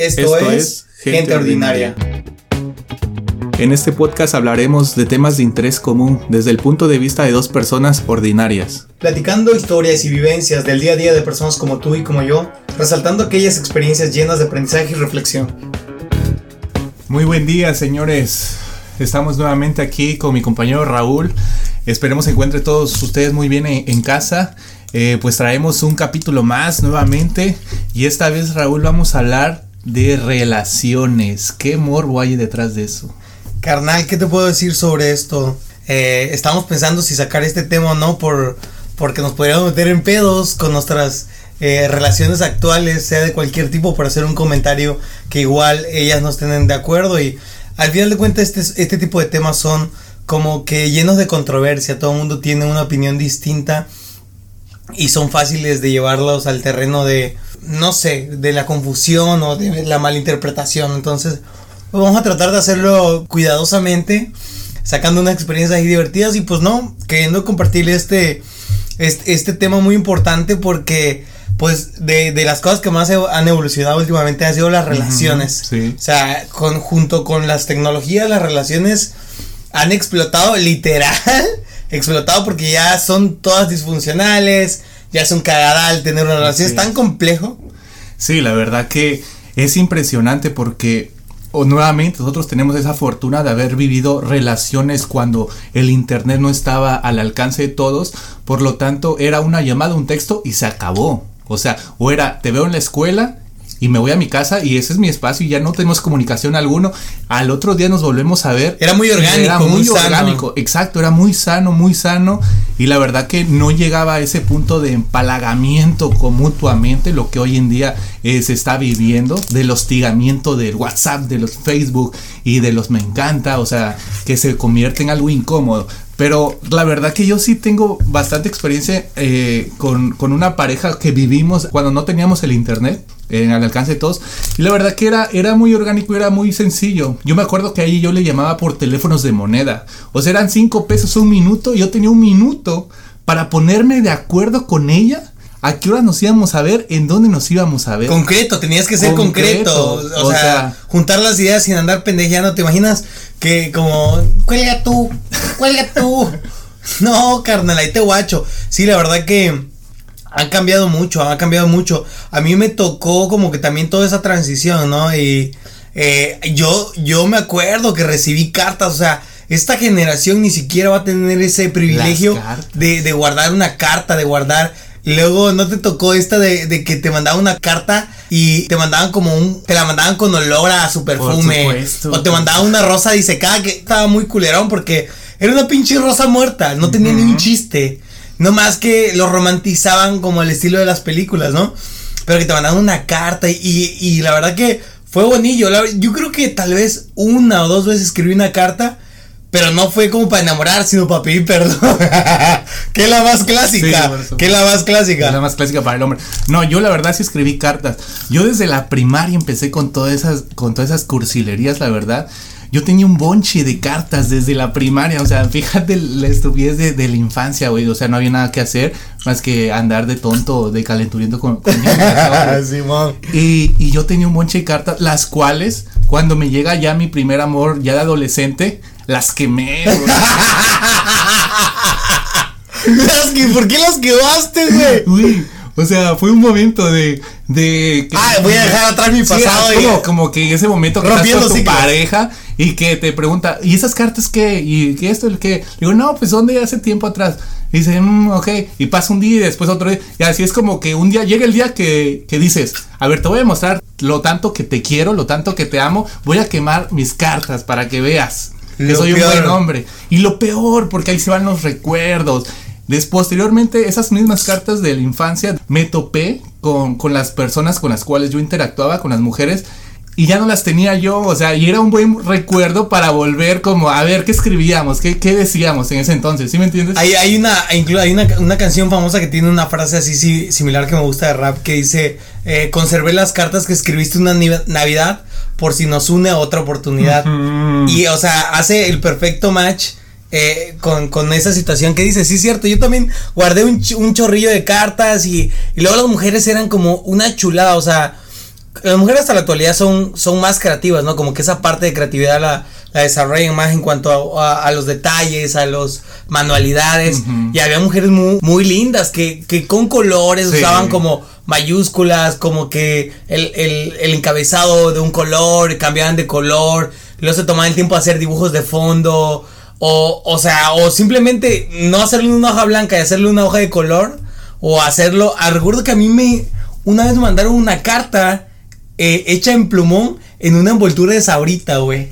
Esto, es, Gente, ordinaria. En este podcast hablaremos de temas de interés común desde el punto de vista de dos personas ordinarias. Platicando historias y vivencias del día a día de personas como tú y como yo, resaltando aquellas experiencias llenas de aprendizaje y reflexión. Muy buen día, señores. Estamos nuevamente aquí con mi compañero Raúl. Esperemos se encuentren todos ustedes muy bien en, casa. Eh, pues traemos un capítulo más nuevamente. Y esta vez, Raúl, vamos a hablar de relaciones. ¿Qué morbo hay detrás de eso? Carnal, ¿qué te puedo decir sobre esto? Eh, estamos pensando si sacar este tema o no por, porque nos podríamos meter en pedos con nuestras eh, relaciones actuales, sea de cualquier tipo, para hacer un comentario que igual ellas no estén de acuerdo. Y al final de cuentas, este, este tipo de temas son como que llenos de controversia. Todo el mundo tiene una opinión distinta y son fáciles de llevarlos al terreno de, no sé, de la confusión o de la malinterpretación. Entonces, pues vamos a tratar de hacerlo cuidadosamente, sacando unas experiencias divertidas y pues no, queriendo compartir este, este, tema muy importante porque pues de, las cosas que más han evolucionado últimamente han sido las relaciones. O sea, junto con las tecnologías, las relaciones han explotado literal, explotado porque ya son todas disfuncionales, ya es un cagadal tener una relación, es tan complejo. Sí, la verdad que es impresionante porque o nuevamente nosotros tenemos esa fortuna de haber vivido relaciones cuando el internet no estaba al alcance de todos, por lo tanto era una llamada, un texto y se acabó. O sea, o era te veo en la escuela y me voy a mi casa y ese es mi espacio y ya no tenemos comunicación alguno. Al otro día nos volvemos a ver. Era muy orgánico. Era muy, orgánico, exacto, era muy sano, muy sano y la verdad que no llegaba a ese punto de empalagamiento con mutuamente lo que hoy en día eh, se está viviendo, del hostigamiento del WhatsApp, de los Facebook y de los me encanta, o sea, que se convierte en algo incómodo. Pero la verdad que yo sí tengo bastante experiencia eh, con, con, una pareja que vivimos cuando no teníamos el internet en el alcance de todos. Y la verdad que era, era muy orgánico, era muy sencillo. Yo me acuerdo que ahí yo le llamaba por teléfonos de moneda. O sea, eran cinco pesos un minuto. Y yo tenía un minuto para ponerme de acuerdo con ella. ¿A qué hora nos íbamos a ver? ¿En dónde nos íbamos a ver? Concreto, tenías que ser concreto. O, sea, juntar las ideas sin andar pendejeando. ¿Te imaginas que como, cuelga tú, cuelga tú? no, carnal, ahí te guacho. Sí, la verdad que han cambiado mucho, han cambiado mucho. A mí me tocó como que también toda esa transición, ¿no? Y eh, yo, yo me acuerdo que recibí cartas, o sea, esta generación ni siquiera va a tener ese privilegio de, guardar una carta, de guardar... Luego no te tocó esta de, que te mandaban una carta y te mandaban como un. Te la mandaban con olor a su perfume. o te mandaban una rosa disecada que estaba muy culerón porque era una pinche rosa muerta. No tenía ni un chiste. No más que lo romantizaban como el estilo de las películas, ¿no? Pero que te mandaban una carta y, la verdad que fue bonillo. yo creo que tal vez una o dos veces escribí una carta. Pero no fue como para enamorar, sino para pedir perdón. que es la más clásica. que es la más clásica. Es la más clásica para el hombre. No, yo la verdad sí escribí cartas. Yo desde la primaria empecé con todas esas, con todas esas cursilerías, la verdad. Yo tenía un bonche de cartas desde la primaria, o sea, fíjate la estupidez de, la infancia, güey, o sea, no había nada que hacer más que andar de tonto, de calenturiento con, con y, y yo tenía un bonche de cartas, las cuales, cuando me llega ya mi primer amor, ya de adolescente, las quemé, ¿Por qué las quemaste, güey? O sea, fue un momento de. de ah, voy a dejar atrás mi pasado. como, como, que en ese momento que estás con tu pareja y que te pregunta, ¿y esas cartas qué? ¿Y qué esto? ¿El qué? Digo, no, pues ¿dónde hace tiempo atrás? dice, mmm, ok. Y pasa un día y después otro día. Y así es como que un día llega el día que, que dices, a ver, te voy a mostrar lo tanto que te quiero, lo tanto que te amo. Voy a quemar mis cartas para que veas que soy un buen hombre. Y lo peor, porque ahí se van los recuerdos. Después, posteriormente, esas mismas cartas de la infancia me topé con, con las personas con las cuales yo interactuaba, con las mujeres, y ya no las tenía yo, o sea, y era un buen recuerdo para volver como a ver qué escribíamos, qué, qué decíamos en ese entonces, ¿sí me entiendes? Hay, hay, una, hay una, una, canción famosa que tiene una frase así similar que me gusta de rap que dice, eh, conservé las cartas que escribiste una Navidad por si nos une a otra oportunidad. Y, o sea, hace el perfecto match eh, con, con, esa situación que dice, sí es cierto, yo también guardé un, un chorrillo de cartas y, y, luego las mujeres eran como una chulada, o sea, las mujeres hasta la actualidad son, son más creativas, ¿no? Como que esa parte de creatividad la, la desarrollan más en cuanto a, los detalles, a los manualidades. Y había mujeres muy, muy lindas que, que con colores usaban como mayúsculas, como que el, el, el, encabezado de un color, cambiaban de color, luego se tomaban el tiempo de hacer dibujos de fondo. O, o sea, o simplemente no hacerle una hoja blanca y hacerle una hoja de color. O hacerlo. Ah, recuerdo que a mí me. Una vez me mandaron una carta eh, hecha en plumón en una envoltura de sabrita, güey.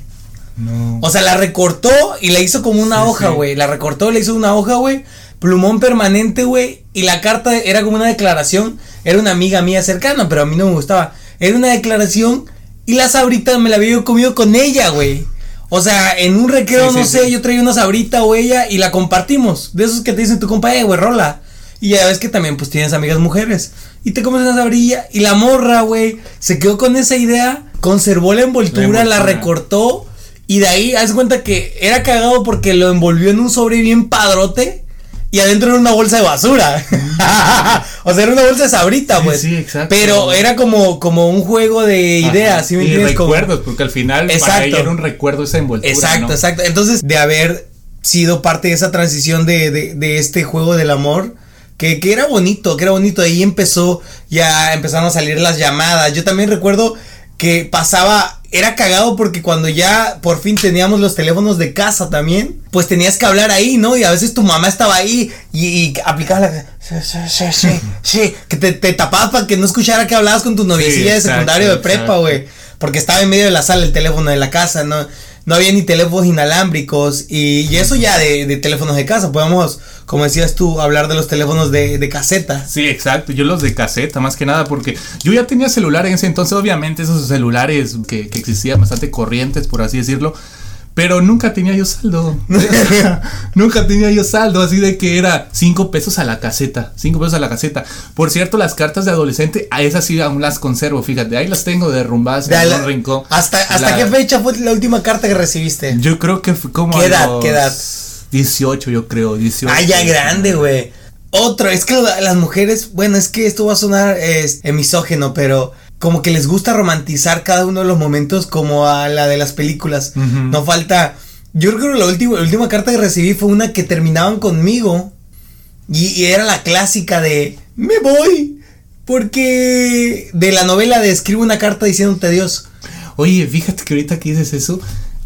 No. O sea, la recortó y la hizo como una hoja, güey. La recortó, le hizo una hoja, güey. Plumón permanente, güey. Y la carta era como una declaración. Era una amiga mía cercana, pero a mí no me gustaba. Era una declaración. Y la sabrita me la había comido con ella, güey. O sea, en un recreo, no sé, yo traía una sabrita o ella y la compartimos. De esos que te dicen tu compa, eh, güey, rola. Y ya ves que también, pues tienes amigas mujeres. Y te comes una sabrilla. Y la morra, güey, se quedó con esa idea. Conservó la envoltura, la, recortó. Y de ahí, haz cuenta que era cagado porque lo envolvió en un sobre bien padrote y adentro era una bolsa de basura. o sea, era una bolsa de sabrita, pues. Sí, exacto. Pero era como, como un juego de ideas, ¿sí me y recuerdos, porque al final para ella era un recuerdo esa envoltura. Exacto, exacto. Entonces, de haber sido parte de esa transición de, de, de este juego del amor. Que, que, era bonito, que era bonito. Ahí empezó, ya empezaron a salir las llamadas. Yo también recuerdo que pasaba era cagado porque cuando ya por fin teníamos los teléfonos de casa también, pues tenías que hablar ahí, ¿no? Y a veces tu mamá estaba ahí y, y aplicabas la... Sí, sí, sí, sí, que te, te, tapabas para que no escuchara que hablabas con tu noviecilla de secundario de prepa, güey. Porque estaba en medio de la sala el teléfono de la casa, ¿no? No había ni teléfonos inalámbricos y, eso ya de, teléfonos de casa. Podemos, como decías tú, hablar de los teléfonos de, caseta. Sí, exacto. Yo los de caseta, más que nada, porque yo ya tenía celular en ese entonces, obviamente esos celulares que, que existían bastante corrientes, por así decirlo. Pero nunca tenía yo saldo. nunca tenía yo saldo. Así de que era 5 pesos a la caseta. 5 pesos a la caseta. Por cierto, las cartas de adolescente, a esas sí aún las conservo. Fíjate, ahí las tengo derrumbadas en un rincón. ¿Hasta, hasta qué fecha fue la última carta que recibiste? Yo creo que fue como. ¿Qué edad? ¿Qué edad? 18, yo creo. 18. Ah, ya grande, güey. Otro, es que las mujeres, bueno, es que esto va a sonar es, misógeno, pero como que les gusta romantizar cada uno de los momentos como a la de las películas. No falta. Yo creo que la última, la última carta que recibí fue una que terminaban conmigo. Y, era la clásica de me voy. Porque de la novela de escribo una carta diciéndote adiós. Oye, fíjate que ahorita que dices eso,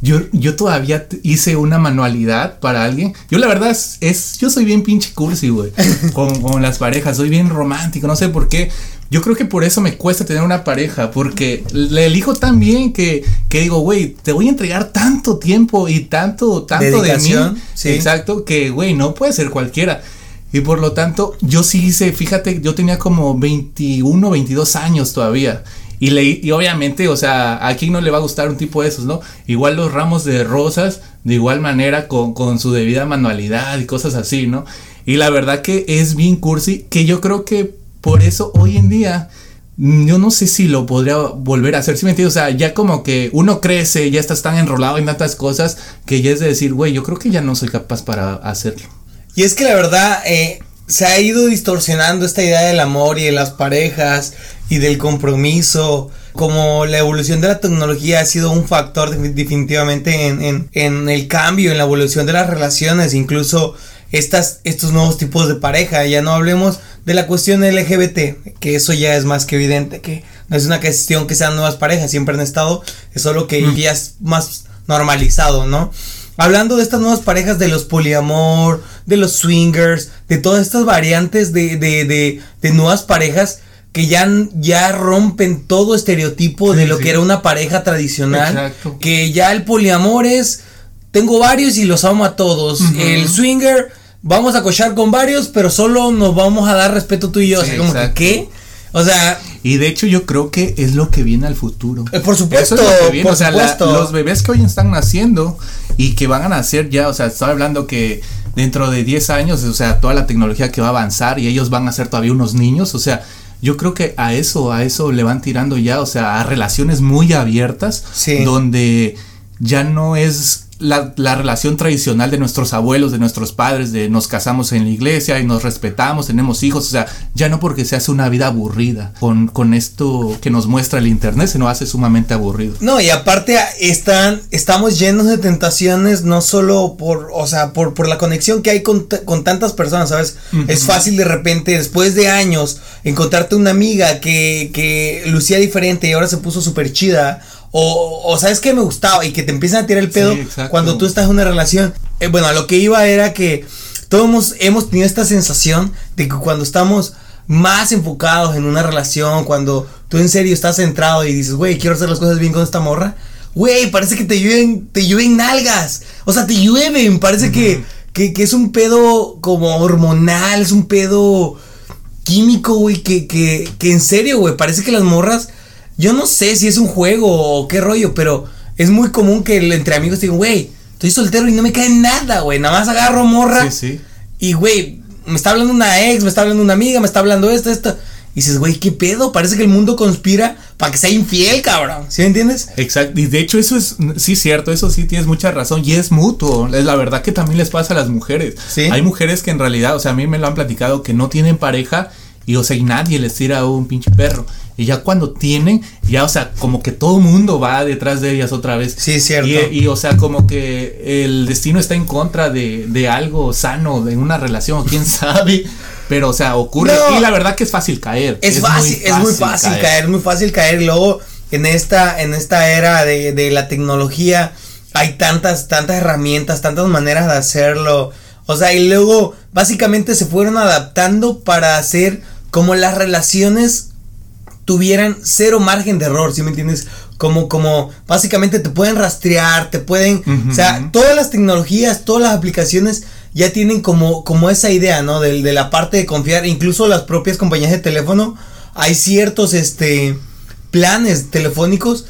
yo, yo todavía hice una manualidad para alguien. Yo la verdad es, yo soy bien pinche cursi, güey. con, con, las parejas, soy bien romántico, no sé por qué. Yo creo que por eso me cuesta tener una pareja, porque le elijo tan bien que, que digo, güey, te voy a entregar tanto tiempo y tanto, tanto de mí. Exacto, que, güey, no puede ser cualquiera. Y por lo tanto, yo sí hice, fíjate, yo tenía como 21, 22 años todavía. Y, le, y obviamente, o sea, a quién no le va a gustar un tipo de esos, ¿no? Igual los ramos de rosas, de igual manera, con, con su debida manualidad y cosas así, ¿no? Y la verdad que es bien cursi, que yo creo que por eso hoy en día yo no sé si lo podría volver a hacer, ¿sí me entiendes? O sea, ya como que uno crece, ya estás tan enrolado en tantas cosas que ya es de decir, güey, yo creo que ya no soy capaz para hacerlo. Y es que la verdad, eh, se ha ido distorsionando esta idea del amor y de las parejas y del compromiso. Como la evolución de la tecnología ha sido un factor definitivamente en, en, el cambio, en la evolución de las relaciones, incluso estas, estos nuevos tipos de pareja. Ya no hablemos de la cuestión LGBT, que eso ya es más que evidente, que no es una cuestión que sean nuevas parejas, siempre han estado, es solo que mm. ya es más normalizado, ¿no? Hablando de estas nuevas parejas, de los poliamor, de los swingers, de todas estas variantes de, de, de, de nuevas parejas que ya, ya rompen todo estereotipo de lo que era una pareja tradicional. Que ya el poliamor es, tengo varios y los amo a todos. El swinger, vamos a cochar con varios, pero solo nos vamos a dar respeto tú y yo. o sea, como que, ¿qué? O sea. Y de hecho, yo creo que es lo que viene al futuro. Eh, por supuesto. o sea, los bebés que hoy están naciendo y que van a nacer ya, o sea, estoy hablando que dentro de 10 años, o sea, toda la tecnología que va a avanzar y ellos van a ser todavía unos niños, o sea, yo creo que a eso, a eso le van tirando ya, o sea, a relaciones muy abiertas, donde ya no es la, la, relación tradicional de nuestros abuelos, de nuestros padres, de nos casamos en la iglesia y nos respetamos, tenemos hijos, o sea, ya no porque se hace una vida aburrida con, con esto que nos muestra el internet, se nos hace sumamente aburrido. No, y aparte están, estamos llenos de tentaciones, no solo por, o sea, por, por la conexión que hay con, con tantas personas, ¿sabes? Es fácil de repente, después de años, encontrarte una amiga que, que lucía diferente y ahora se puso súper chida o, o sabes que me gustaba y que te empiezan a tirar el pedo cuando tú estás en una relación. Eh, bueno, a lo que iba era que todos hemos, hemos tenido esta sensación de que cuando estamos más enfocados en una relación, cuando tú en serio estás centrado y dices, güey, quiero hacer las cosas bien con esta morra, güey, parece que te llueven, te llueven nalgas. O sea, te llueven, parece que, que, que, es un pedo como hormonal, es un pedo químico, güey, que, que, que en serio, güey, parece que las morras yo no sé si es un juego o qué rollo, pero es muy común que entre amigos digan, güey, estoy soltero y no me cae nada, güey. Nada más agarro morra. Sí, sí. Y, güey, me está hablando una ex, me está hablando una amiga, me está hablando esto, esto. Y dices, güey, ¿qué pedo? Parece que el mundo conspira para que sea infiel, cabrón. ¿Sí me entiendes? Exacto. Y de hecho, eso es, sí, cierto, eso sí tienes mucha razón. Y es mutuo. Es la verdad que también les pasa a las mujeres. ¿Sí? Hay mujeres que en realidad, o sea, a mí me lo han platicado, que no tienen pareja y, o sea, y nadie les tira un pinche perro. Y ya cuando tienen, ya, o sea, como que todo el mundo va detrás de ellas otra vez. Sí, cierto. Y, o sea, como que el destino está en contra de, de algo sano, de una relación, quién sabe. Pero, o sea, ocurre. Y la verdad que es fácil caer. Es, fácil, es muy fácil caer. es muy fácil caer. Luego, en esta, en esta era de, de la tecnología, hay tantas, tantas herramientas, tantas maneras de hacerlo. O sea, y luego, básicamente se fueron adaptando para hacer como las relaciones tuvieran cero margen de error, ¿sí me entiendes? Como, como, básicamente te pueden rastrear, te pueden, o sea, todas las tecnologías, todas las aplicaciones ya tienen como, como esa idea, ¿no? De, de la parte de confiar, incluso las propias compañías de teléfono, hay ciertos, este, planes telefónicos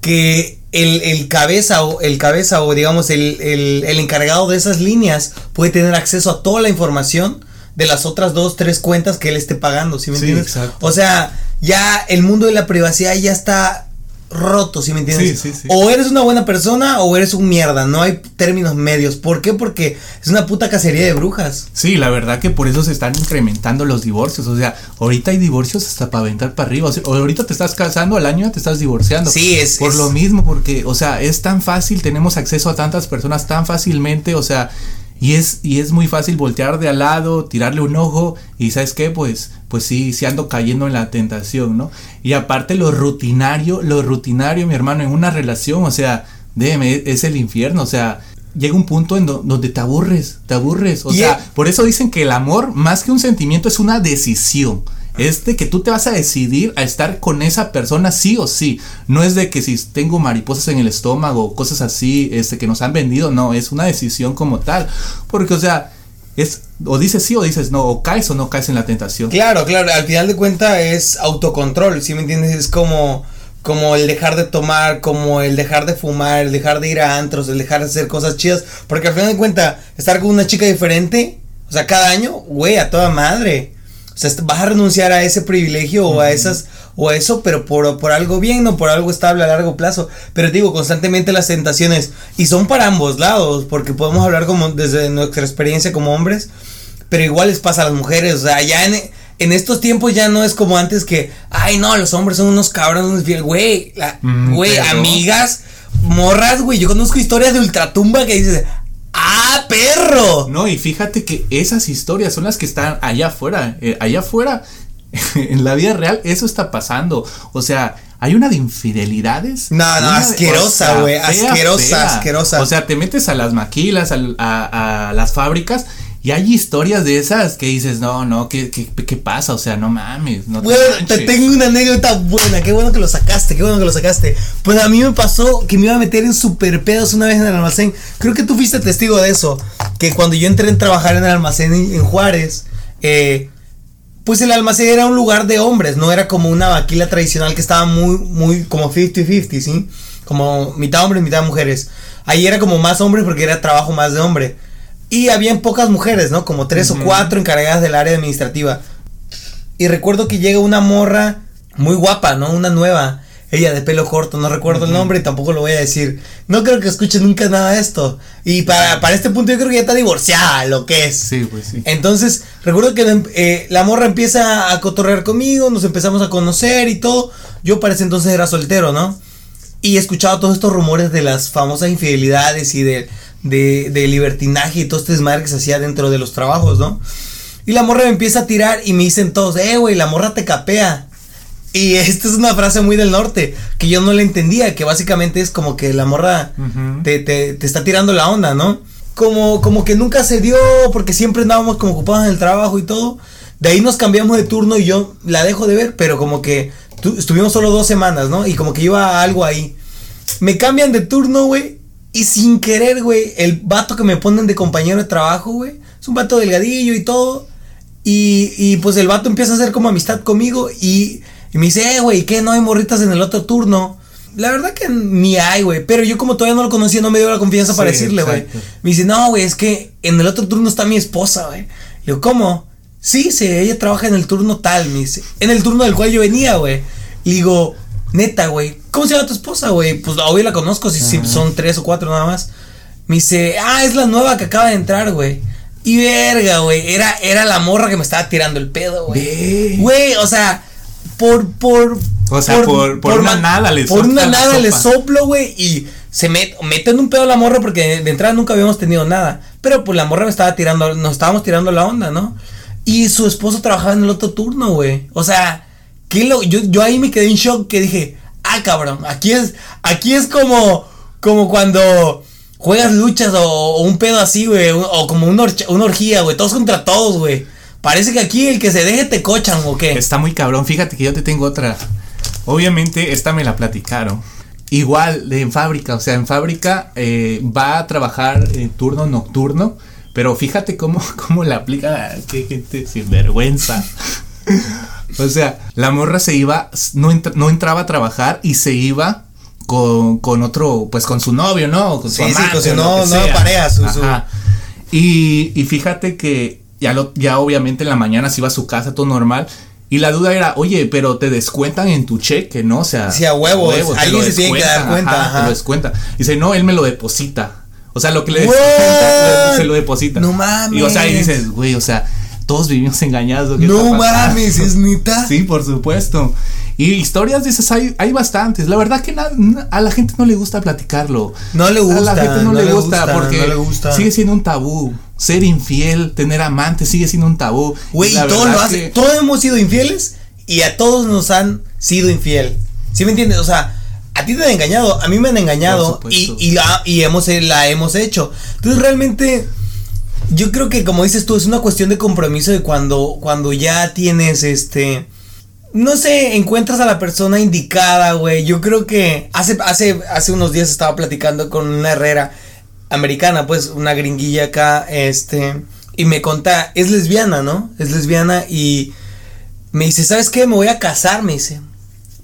que el, el, cabeza o el cabeza o digamos el, el, el, encargado de esas líneas puede tener acceso a toda la información de las otras dos, tres cuentas que él esté pagando, ¿sí me entiendes? Exacto. O sea, ya el mundo de la privacidad ya está roto, ¿sí me entiendes? Sí, sí, sí. O eres una buena persona o eres un mierda, no hay términos medios. ¿Por qué? Porque es una puta cacería de brujas. Sí, la verdad que por eso se están incrementando los divorcios. O sea, ahorita hay divorcios hasta para aventar para arriba. O, sea, ahorita te estás casando, al año te estás divorciando. Sí, es. Por lo mismo, porque, o sea, es tan fácil, tenemos acceso a tantas personas tan fácilmente, o sea, y es, y es muy fácil voltear de al lado, tirarle un ojo y sabes qué, pues, pues sí, sí ando cayendo en la tentación, ¿no? Y aparte lo rutinario, lo rutinario, mi hermano, en una relación, o sea, déjeme, es el infierno, o sea, llega un punto en donde te aburres, te aburres, o sea, por eso dicen que el amor, más que un sentimiento, es una decisión es de que tú te vas a decidir a estar con esa persona sí o sí. No es de que si tengo mariposas en el estómago cosas así este, que nos han vendido, no, es una decisión como tal. Porque, o sea, es o dices sí o dices no, o caes o no caes en la tentación. Claro, claro, al final de cuentas es autocontrol, ¿sí me entiendes? Es como como el dejar de tomar, como el dejar de fumar, el dejar de ir a antros, el dejar de hacer cosas chidas, porque al final de cuentas estar con una chica diferente, o sea, cada año, güey, a toda madre. O sea, vas a renunciar a ese privilegio o a esas o a eso, pero por, por algo bien, no por algo estable a largo plazo. Pero digo, constantemente las tentaciones y son para ambos lados, porque podemos hablar como desde nuestra experiencia como hombres, pero igual les pasa a las mujeres, o sea, ya en, en estos tiempos ya no es como antes que, ay, no, los hombres son unos cabrones, güey, güey, amigas, morras, güey, yo conozco historias de ultratumba que dices, ¡Ah, perro! No, y fíjate que esas historias son las que están allá afuera. Eh, allá afuera, en la vida real, eso está pasando. O sea, hay una de infidelidades. No, no, asquerosa, güey. Asquerosa, asquerosa. O sea, te metes a las maquilas, a, a las fábricas y hay historias de esas que dices, no, no, ¿qué, qué, qué pasa? O sea, no mames. No bueno, te, tengo una anécdota buena. Qué bueno que lo sacaste, qué bueno que lo sacaste. Pues a mí me pasó que me iba a meter en super pedos una vez en el almacén. Creo que tú fuiste testigo de eso. Que cuando yo entré a trabajar en el almacén en, Juárez, eh, pues el almacén era un lugar de hombres, no era como una vaquila tradicional que estaba muy, muy como 50-50, ¿sí? Como mitad hombres, mitad mujeres. Ahí era como más hombres porque era trabajo más de hombre. Y habían pocas mujeres, ¿no? Como tres o cuatro encargadas del área administrativa. Y recuerdo que llega una morra muy guapa, ¿no? Una nueva. ella de pelo corto, no recuerdo el nombre y tampoco lo voy a decir. No creo que escuche nunca nada de esto. Y para, para este punto yo creo que ya está divorciada, lo que es. Sí, pues sí. Entonces, recuerdo que eh, la morra empieza a cotorrear conmigo, nos empezamos a conocer y todo. Yo para ese entonces era soltero, ¿no? Y he escuchado todos estos rumores de las famosas infidelidades y de, de, de libertinaje y todo este desmadre que se hacía dentro de los trabajos, ¿no? Y la morra me empieza a tirar y me dicen todos, eh, güey, la morra te capea. Y esta es una frase muy del norte, que yo no le entendía, que básicamente es como que la morra te, te, te, está tirando la onda, ¿no? Como, como que nunca se dio, porque siempre andábamos como ocupados en el trabajo y todo. De ahí nos cambiamos de turno y yo la dejo de ver, pero como que estuvimos solo dos semanas, ¿no? Y como que iba algo ahí. Me cambian de turno, güey. Y sin querer, güey, el vato que me ponen de compañero de trabajo, güey. Es un vato delgadillo y todo. Y, y pues el vato empieza a hacer como amistad conmigo y y me dice, eh, güey, ¿qué? No hay morritas en el otro turno. La verdad que ni hay, güey. Pero yo como todavía no lo conocía, no me dio la confianza para decirle, güey. Me dice, no, güey, es que en el otro turno está mi esposa, güey. Le digo, ¿cómo? Sí, sí, ella trabaja en el turno tal, me dice. En el turno del cual yo venía, güey. Le digo, neta, güey, ¿cómo se llama tu esposa, güey? Pues hoy la conozco, si, son tres o cuatro nada más. Me dice, ah, es la nueva que acaba de entrar, güey. Y verga, güey, era, era la morra que me estaba tirando el pedo, güey. Güey, o sea, por, por, o sea, por, por, una nada le Por una nada le soplo, güey, y se met, mete en un pedo a la morra porque de entrada nunca habíamos tenido nada. Pero pues la morra me estaba tirando, nos estábamos tirando la onda, ¿no? Y su esposo trabajaba en el otro turno, güey. O sea, ¿qué lo, yo, yo ahí me quedé en shock que dije, ah, cabrón, aquí es, aquí es como, como cuando juegas luchas o, un pedo así, güey, o, como una, una orgía, güey, todos contra todos, güey. Parece que aquí el que se deje te cochan o qué. Está muy cabrón. Fíjate que yo te tengo otra. Obviamente, esta me la platicaron. Igual de en fábrica, o sea, en fábrica eh, va a trabajar en turno nocturno, pero fíjate cómo, cómo la aplica, qué gente sin vergüenza. o sea, la morra se iba, no, no entraba a trabajar y se iba con, con, otro, pues con su novio, ¿no? Con su sí, sí, con su no, no pareja, su, Y, y fíjate que ya, lo, ya obviamente en la mañana se iba a su casa, todo normal. Y la duda era, oye, pero te descuentan en tu cheque, ¿no? O sea, sí, a huevos, alguien se tiene que dar cuenta. Ajá, Te lo descuenta. Dice, no, él me lo deposita. O sea, lo que le descuenta, se lo deposita. No mames. Y o sea, y dices, güey, o sea, todos vivimos engañados. No mames, es neta. Sí, por supuesto. Y historias esas hay, hay bastantes. La verdad que a la gente no le gusta platicarlo. No le gusta. A la gente no, le, gusta, porque sigue siendo un tabú. Ser infiel, tener amantes, sigue siendo un tabú. Güey, todos lo hacen. Todos hemos sido infieles y a todos nos han sido infiel. ¿Sí me entiendes? O sea, a ti te han engañado, a mí me han engañado y, y, la, y hemos, la hemos hecho. Entonces realmente yo creo que como dices tú, es una cuestión de compromiso de cuando, cuando ya tienes este no sé, encuentras a la persona indicada, güey. Yo creo que hace, hace, hace unos días estaba platicando con una herrera americana, pues una gringuilla acá, este, y me conta, es lesbiana, ¿no? Es lesbiana y me dice, ¿sabes qué? Me voy a casar, me dice.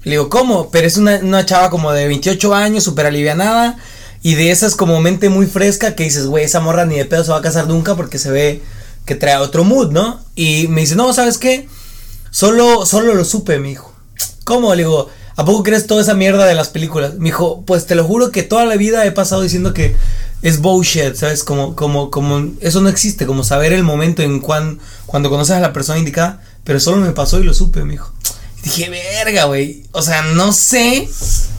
Le digo, ¿cómo? Pero es una, una chava como de 28 años, súper alivianada, y de esas como mente muy fresca que dices, güey, esa morra ni de pedo se va a casar nunca porque se ve que trae otro mood, ¿no? Y me dice, no, ¿sabes qué? Solo, solo lo supe, mi hijo. ¿Cómo? Le digo, ¿a poco crees toda esa mierda de las películas? Me dijo, pues te lo juro que toda la vida he pasado diciendo que es bullshit, ¿sabes? Como, como, como, eso no existe, como saber el momento en cuan, cuando conoces a la persona indicada, pero solo me pasó y lo supe, mi hijo. dije, verga, güey. O sea, no sé,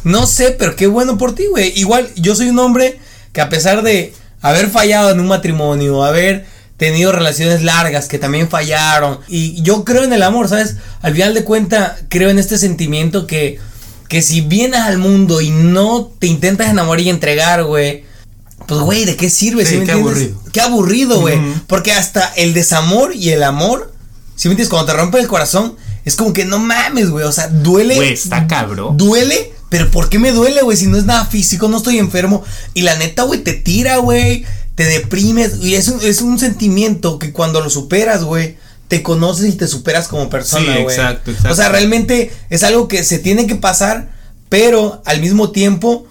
no sé, pero qué bueno por ti, güey. Igual, yo soy un hombre que a pesar de haber fallado en un matrimonio, haber tenido relaciones largas que también fallaron. Y yo creo en el amor, ¿sabes? Al final de cuenta, creo en este sentimiento que, que si vienes al mundo y no te intentas enamorar y entregar, güey. Pues, güey, ¿de qué sirve? Sí, qué aburrido. Qué aburrido, güey. Porque hasta el desamor y el amor, si me entiendes, cuando te rompe el corazón, es como que no mames, güey. O sea, duele. Güey, está cabrón. Duele, pero ¿por qué me duele, güey? Si no es nada físico, no estoy enfermo. Y la neta, güey, te tira, güey te deprimes y es un, es un sentimiento que cuando lo superas, güey, te conoces y te superas como persona, güey. exacto, exacto. O sea, realmente es algo que se tiene que pasar, pero al mismo tiempo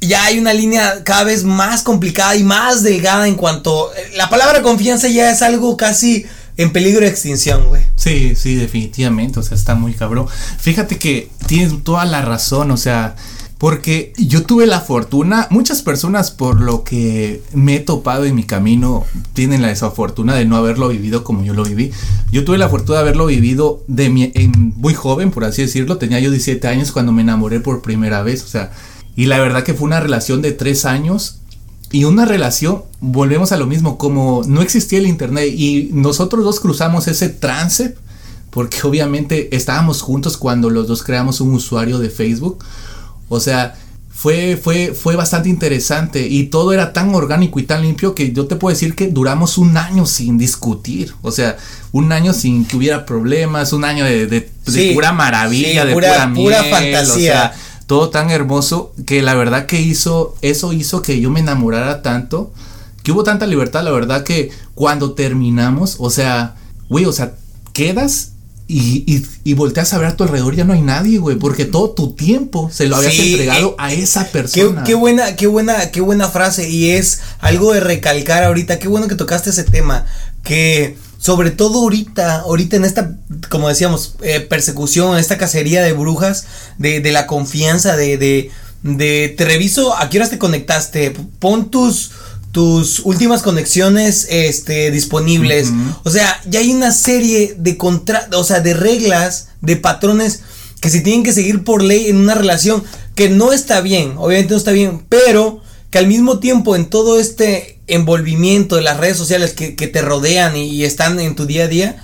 ya hay una línea cada vez más complicada y más delgada en cuanto la palabra confianza ya es algo casi en peligro de extinción, güey. Sí, sí, definitivamente, o sea, está muy cabrón. Fíjate que tienes toda la razón, o sea, porque yo tuve la fortuna, muchas personas por lo que me he topado en mi camino tienen la desafortuna de no haberlo vivido como yo lo viví. Yo tuve la fortuna de haberlo vivido de mi, en, muy joven, por así decirlo. Tenía yo 17 años cuando me enamoré por primera vez, o sea, y la verdad que fue una relación de 3 años y una relación, volvemos a lo mismo, como no existía el internet y nosotros dos cruzamos ese trance, porque obviamente estábamos juntos cuando los dos creamos un usuario de Facebook o sea, fue, fue, fue bastante interesante y todo era tan orgánico y tan limpio que yo te puedo decir que duramos un año sin discutir. O sea, un año sin que hubiera problemas, un año de, pura maravilla, de pura, pura fantasía. O sea, todo tan hermoso que la verdad que hizo, eso hizo que yo me enamorara tanto, que hubo tanta libertad, la verdad que cuando terminamos, o sea, güey, o sea, quedas y, y, volteas a ver a tu alrededor, ya no hay nadie, güey, porque todo tu tiempo se lo habías entregado eh, a esa persona. Qué, buena, qué buena, qué buena frase. Y es algo de recalcar ahorita. Qué bueno que tocaste ese tema. Que sobre todo ahorita, ahorita en esta, como decíamos, eh, persecución, en esta cacería de brujas, de, de la confianza, de, de, de te reviso a qué horas te conectaste, pon tus tus últimas conexiones este, disponibles. O sea, ya hay una serie de contra o sea, de reglas, de patrones que se tienen que seguir por ley en una relación que no está bien, obviamente no está bien, pero que al mismo tiempo en todo este envolvimiento de las redes sociales que, te rodean y, están en tu día a día,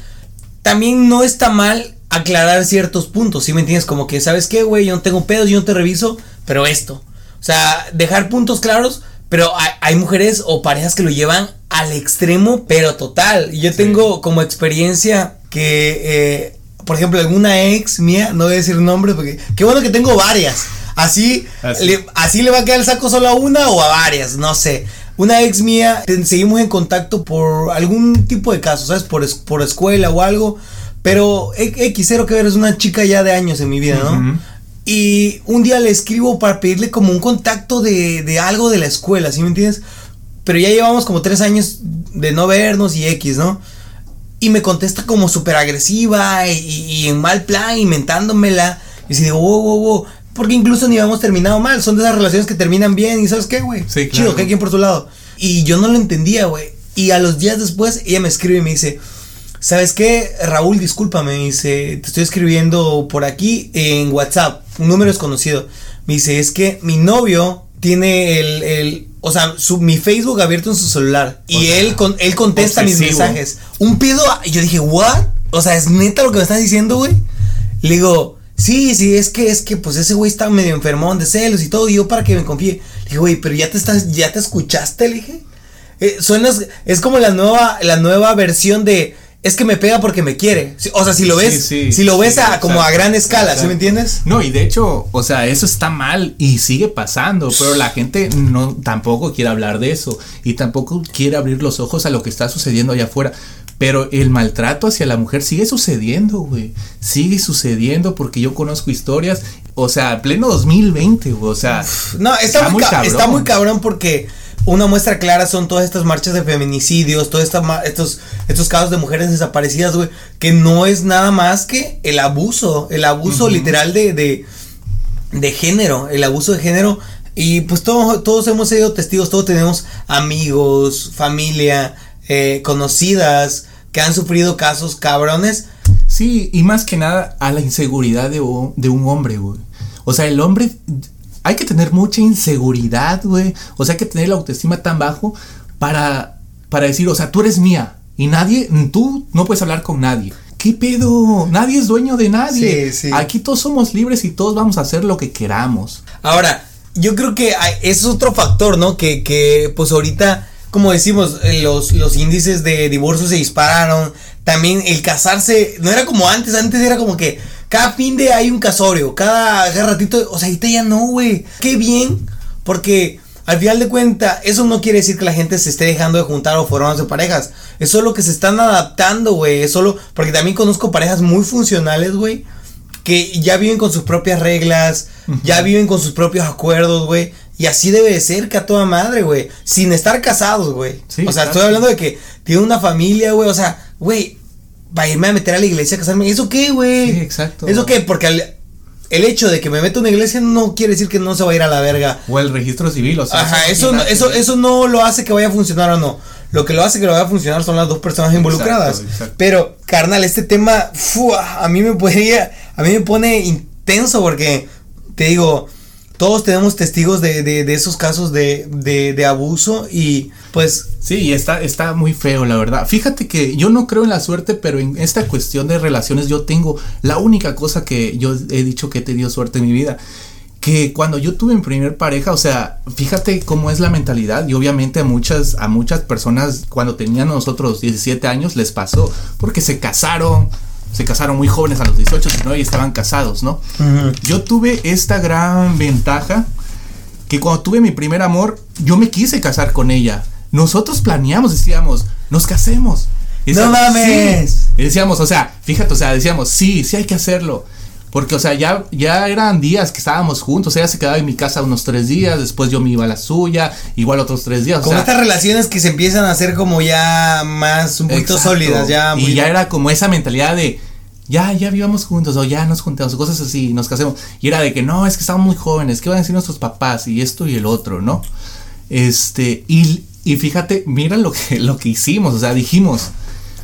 también no está mal aclarar ciertos puntos, si me entiendes? Como que, ¿sabes qué, güey? Yo no tengo pedos, yo no te reviso, pero esto. O sea, dejar puntos claros pero hay, mujeres o parejas que lo llevan al extremo, pero total. Y yo tengo como experiencia que, eh, por ejemplo, alguna ex mía, no voy a decir nombre porque qué bueno que tengo varias. Así, así. Le, va a quedar el saco solo a una o a varias, no sé. Una ex mía, seguimos en contacto por algún tipo de caso, ¿sabes? Por, por escuela o algo. Pero X, cero que ver, es una chica ya de años en mi vida, ¿no? Y un día le escribo para pedirle como un contacto de, de algo de la escuela, ¿sí me entiendes? Pero ya llevamos como tres años de no vernos y X, ¿no? Y me contesta como súper agresiva y, en mal plan, inventándomela. Y si digo, wow, wow, wow. Porque incluso ni habíamos terminado mal. Son de esas relaciones que terminan bien. ¿Y sabes qué, güey? Sí, Chido, que hay quien por su lado. Y yo no lo entendía, güey. Y a los días después, ella me escribe y me dice, ¿sabes qué? Raúl, discúlpame. Me dice, te estoy escribiendo por aquí en WhatsApp un número desconocido. Me dice, es que mi novio tiene el, el o sea, su, mi Facebook abierto en su celular. Y él, con, él contesta mis mensajes. Un pedo, y yo dije, ¿what? O sea, ¿es neta lo que me estás diciendo, güey? Le digo, sí, sí, es que, es que, pues ese güey está medio enfermón de celos y todo, y yo para que me confíe. Le dije, güey, pero ya te estás, ya te escuchaste, le dije. Eh, suenas, es como la nueva, la nueva versión de es que me pega porque me quiere. O sea, si lo ves, si lo ves a, como a gran escala, ¿sí me entiendes? No, y de hecho, o sea, eso está mal y sigue pasando, pero la gente no tampoco quiere hablar de eso y tampoco quiere abrir los ojos a lo que está sucediendo allá afuera. Pero el maltrato hacia la mujer sigue sucediendo, güey. Sigue sucediendo porque yo conozco historias, o sea, pleno 2020, güey. O sea, no, está, muy, está muy cabrón porque una muestra clara son todas estas marchas de feminicidios, todos estos, estos casos de mujeres desaparecidas, güey, que no es nada más que el abuso, el abuso literal de, de, de, género, el abuso de género. Y pues todos, todos hemos sido testigos, todos tenemos amigos, familia, eh, conocidas que han sufrido casos cabrones. Sí, y más que nada a la inseguridad de, de un hombre, güey. O sea, el hombre hay que tener mucha inseguridad, güey. O sea, hay que tener la autoestima tan bajo para, para decir, o sea, tú eres mía y nadie, tú no puedes hablar con nadie. ¿Qué pedo? Nadie es dueño de nadie. Sí, sí. Aquí todos somos libres y todos vamos a hacer lo que queramos. Ahora, yo creo que es otro factor, ¿no? Que, que pues ahorita, como decimos, eh, los, los índices de divorcio se dispararon. También el casarse, no era como antes, antes era como que cada fin de hay un casorio, cada, ratito, o sea, ahorita ya no, güey. Qué bien, porque al final de cuentas, eso no quiere decir que la gente se esté dejando de juntar o formarse parejas. Es solo que se están adaptando, güey. Es solo, porque también conozco parejas muy funcionales, güey. Que ya viven con sus propias reglas, ya viven con sus propios acuerdos, güey. Y así debe de ser, que a toda madre, güey. Sin estar casados, güey. o sea, estoy hablando de que tiene una familia, güey. O sea, güey, para irme a meter a la iglesia a casarme. ¿Eso qué, güey? Sí, exacto. ¿Eso qué? Porque el hecho de que me meto a una iglesia no quiere decir que no se va a ir a la verga. O el registro civil, o sea. Ajá, eso, eso, eso, no lo hace que vaya a funcionar o no. Lo que lo hace que lo vaya a funcionar son las dos personas involucradas. Pero, carnal, este tema, a mí me podría, a mí me pone intenso porque, te digo, todos tenemos testigos de, de, esos casos de, de, abuso y pues... Sí, está, está muy feo, la verdad. Fíjate que yo no creo en la suerte, pero en esta cuestión de relaciones yo tengo la única cosa que yo he dicho que he tenido suerte en mi vida. Que cuando yo tuve mi primer pareja, o sea, fíjate cómo es la mentalidad y obviamente a muchas, a muchas personas cuando tenían nosotros 17 años les pasó porque se casaron, se casaron muy jóvenes a los 18, 19 y estaban casados, ¿no? Yo tuve esta gran ventaja que cuando tuve mi primer amor, yo me quise casar con ella. Nosotros planeamos, decíamos, nos casemos. no mames. decíamos, o sea, fíjate, o sea, decíamos, sí, sí hay que hacerlo. Porque, o sea, ya, ya eran días que estábamos juntos. Ella se quedaba en mi casa unos tres días, después yo me iba a la suya, igual otros tres días. como estas relaciones que se empiezan a hacer como ya más, un poquito sólidas, ya. y ya era como esa mentalidad de, ya, ya vivamos juntos, o ya nos juntamos, cosas así, nos casemos. Y era de que no, es que estamos muy jóvenes, ¿qué van a decir nuestros papás? Y esto y el otro, ¿no? Este, y, y fíjate, mira lo que, lo que hicimos, o sea, dijimos,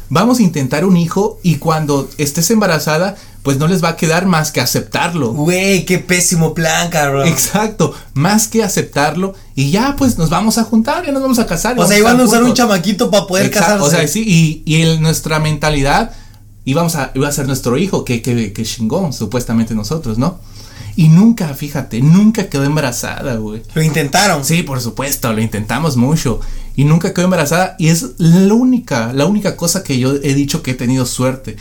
vamos a intentar un hijo y cuando estés embarazada, pues no les va a quedar más que aceptarlo. Güey, qué pésimo plan, cabrón. Exacto, más que aceptarlo y ya pues nos vamos a juntar, ya nos vamos a casar. O sea, iban a usar un chamaquito para poder casarse. O sea, sí, y, y en nuestra mentalidad íbamos a, iba a ser nuestro hijo, que, que, que chingón, supuestamente nosotros, ¿no? Y nunca, fíjate, nunca quedó embarazada, güey. Lo intentaron. Sí, por supuesto, lo intentamos mucho. Y nunca quedó embarazada. Y es la única, la única cosa que yo he dicho que he tenido suerte.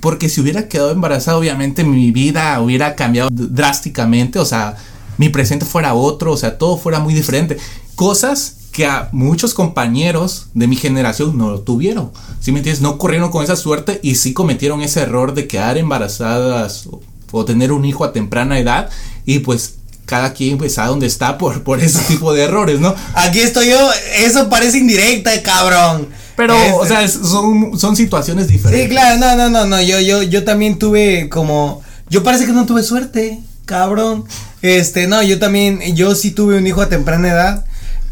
Porque si hubiera quedado embarazada, obviamente mi vida hubiera cambiado drásticamente. O sea, mi presente fuera otro. O sea, todo fuera muy diferente. Cosas que a muchos compañeros de mi generación no lo tuvieron. ¿Sí me entiendes? No corrieron con esa suerte y sí cometieron ese error de quedar embarazadas o, tener un hijo a temprana edad. Y pues cada quien pues sabe dónde está por, por ese tipo de errores, ¿no? Aquí estoy yo, eso parece indirecta, cabrón. Pero, o sea, son, son situaciones diferentes. Sí, claro, no, no, no, no, yo, yo, yo también tuve como, yo parece que no tuve suerte, cabrón. Este, no, yo también, yo sí tuve un hijo a temprana edad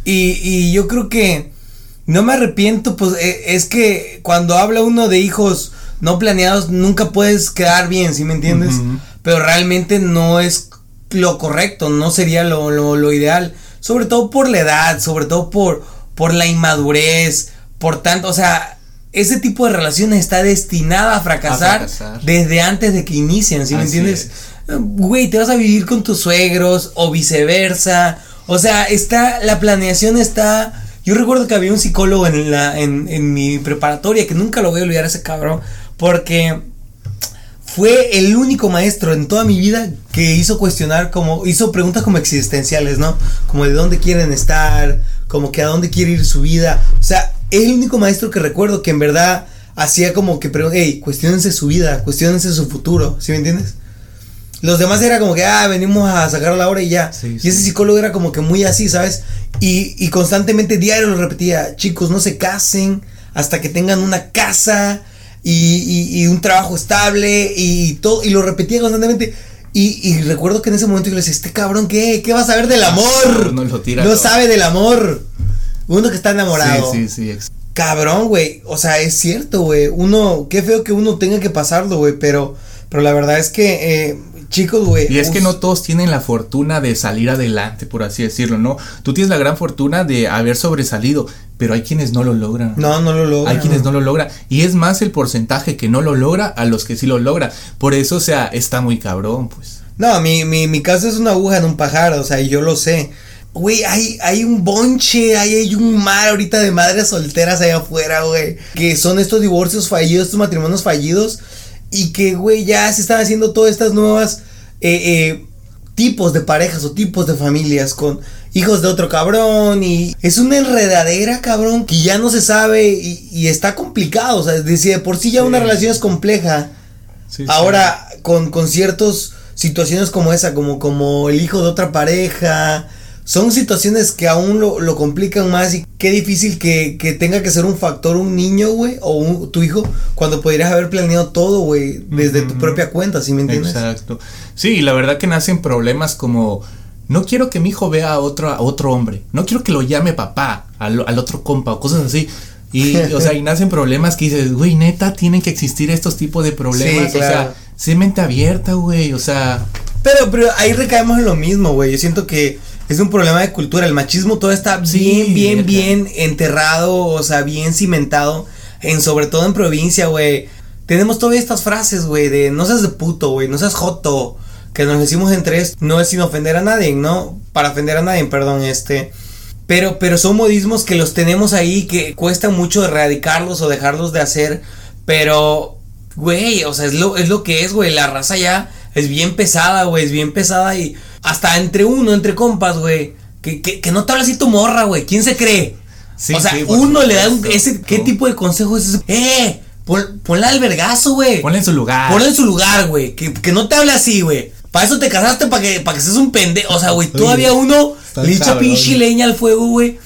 y, y yo creo que no me arrepiento, pues e, es que cuando habla uno de hijos no planeados nunca puedes quedar bien, ¿sí me entiendes? Pero realmente no es lo correcto, no sería lo, lo, lo ideal, sobre todo por la edad, sobre todo por, por la inmadurez, por tanto, o sea, ese tipo de relaciones está destinada a fracasar, desde antes de que inicien, ¿sí me entiendes? Güey, te vas a vivir con tus suegros o viceversa. O sea, está, la planeación está... Yo recuerdo que había un psicólogo en, la, en, en mi preparatoria que nunca lo voy a olvidar ese cabrón. Porque fue el único maestro en toda mi vida que hizo cuestionar como hizo preguntas como existenciales, ¿no? Como de dónde quieren estar, como que a dónde quiere ir su vida. O sea, es el único maestro que recuerdo que en verdad hacía como que, hey, cuestionense su vida, cuestionense su futuro, ¿sí me entiendes? Los demás era como que, ah, venimos a sacar la hora y ya. y ese psicólogo era como que muy así, ¿sabes? Y, y constantemente diario lo repetía, chicos, no se casen hasta que tengan una casa y, y, un trabajo estable y todo, y lo repetía constantemente. Y, y, recuerdo que en ese momento yo le decía, este cabrón, ¿qué? ¿Qué va a saber del amor? No, lo tira no sabe del amor. Uno que está enamorado. Sí, sí, sí. Cabrón, güey. O sea, es cierto, güey. Uno, qué feo que uno tenga que pasarlo, güey. Pero, pero la verdad es que eh, chicos, güey. Y es que no todos tienen la fortuna de salir adelante, por así decirlo, ¿no? Tú tienes la gran fortuna de haber sobresalido, pero hay quienes no lo logran. No, no lo logran. Hay quienes no lo logran. Y es más el porcentaje que no lo logra a los que sí lo logra. Por eso, o sea, está muy cabrón, pues. No, mi, mi, mi caso es una aguja en un pajar, o sea, y yo lo sé. Güey, hay, hay un bonche, hay, hay un mar ahorita de madres solteras allá afuera, güey. Que son estos divorcios fallidos, estos matrimonios fallidos y que, güey, ya se están haciendo todas estas nuevas eh, eh, tipos de parejas o tipos de familias con hijos de otro cabrón y es una enredadera, cabrón, que ya no se sabe y, está complicado, o sea, de por sí ya una relación es compleja. Ahora, Con, con ciertas situaciones como esa, como, como el hijo de otra pareja, son situaciones que aún lo, lo complican más y qué difícil que, que, tenga que ser un factor un niño, güey, o un, tu hijo, cuando podrías haber planeado todo, güey, desde tu propia cuenta, ¿sí me entiendes? Exacto. Sí, la verdad que nacen problemas como no quiero que mi hijo vea a otro, a otro hombre, no quiero que lo llame papá al, al otro compa o cosas así. Y, o sea, y nacen problemas que dices, güey, neta, tienen que existir estos tipos de problemas. O sea, sé mente abierta, güey, o sea. Pero, pero ahí recaemos en lo mismo, güey. Yo siento que es un problema de cultura. El machismo todo está bien, bien, bien enterrado, o sea, bien cimentado. En, sobre todo en provincia, güey. Tenemos todavía estas frases, güey, de no seas de puto, güey, no seas joto. Que nos decimos entre esto. No es sin ofender a nadie, ¿no? Para ofender a nadie, perdón, este. Pero, pero son modismos que los tenemos ahí que cuesta mucho erradicarlos o dejarlos de hacer. Pero, güey, o sea, es lo, es lo que es, güey. La raza ya es bien pesada, güey. Es bien pesada y hasta entre uno, entre compas, güey. Que, que, no te habla así tu morra, güey. ¿Quién se cree? o sea, uno le da un, ese, ¿qué tipo de consejo es ese? ¡Eh! ponla al vergazo, güey. Ponla en su lugar. Ponla en su lugar, güey. Que, que no te hable así, güey. Para eso te casaste, para que, para que seas un pendejo. O sea, güey, todavía uno le echa pinche leña al fuego, güey.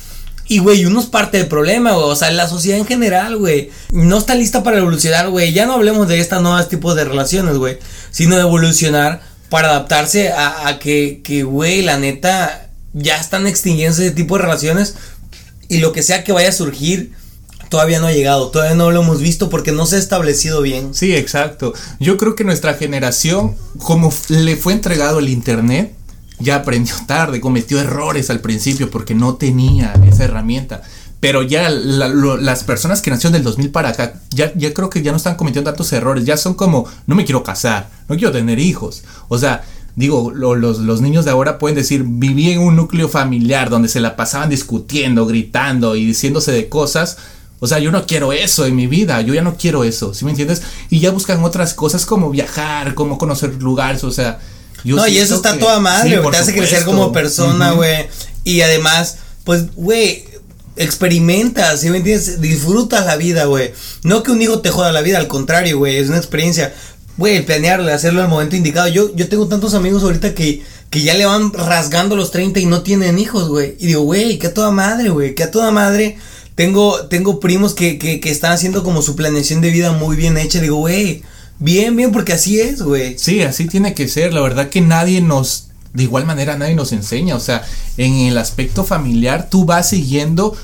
Y, güey, uno es parte del problema, güey. O sea, la sociedad en general, güey. No está lista para evolucionar, güey. Ya no hablemos de estos nuevos tipos de relaciones, güey. Sino de evolucionar para adaptarse a, que, güey, la neta, ya están extinguiendo ese tipo de relaciones. Y lo que sea que vaya a surgir todavía no ha llegado, todavía no lo hemos visto porque no se ha establecido bien. Sí, exacto. Yo creo que nuestra generación, como le fue entregado el Internet, ya aprendió tarde, cometió errores al principio porque no tenía esa herramienta. Pero ya las personas que nacieron del 2000 para acá, ya, ya creo que ya no están cometiendo tantos errores. Ya son como, no me quiero casar, no quiero tener hijos. O sea, digo, los, los, niños de ahora pueden decir, viví en un núcleo familiar donde se la pasaban discutiendo, gritando y diciéndose de cosas o sea, yo no quiero eso en mi vida, yo ya no quiero eso, ¿sí me entiendes? Y ya buscan otras cosas como viajar, como conocer lugares, o sea... Yo no, y eso está toda madre, te hace crecer como persona, güey. Y además, pues, güey, experimentas, ¿sí me entiendes? Disfrutas la vida, güey. No que un hijo te joda la vida, al contrario, güey, es una experiencia. Güey, planearlo, hacerlo al momento indicado. Yo, yo tengo tantos amigos ahorita que, que ya le van rasgando los 30 y no tienen hijos, güey. Y digo, güey, que a toda madre, güey, que a toda madre tengo, tengo primos que, que, que están haciendo como su planeación de vida muy bien hecha. Digo, güey, bien, bien, porque así es, güey. Sí, así tiene que ser. La verdad que nadie nos, de igual manera, nadie nos enseña. O sea, en el aspecto familiar, tú vas siguiendo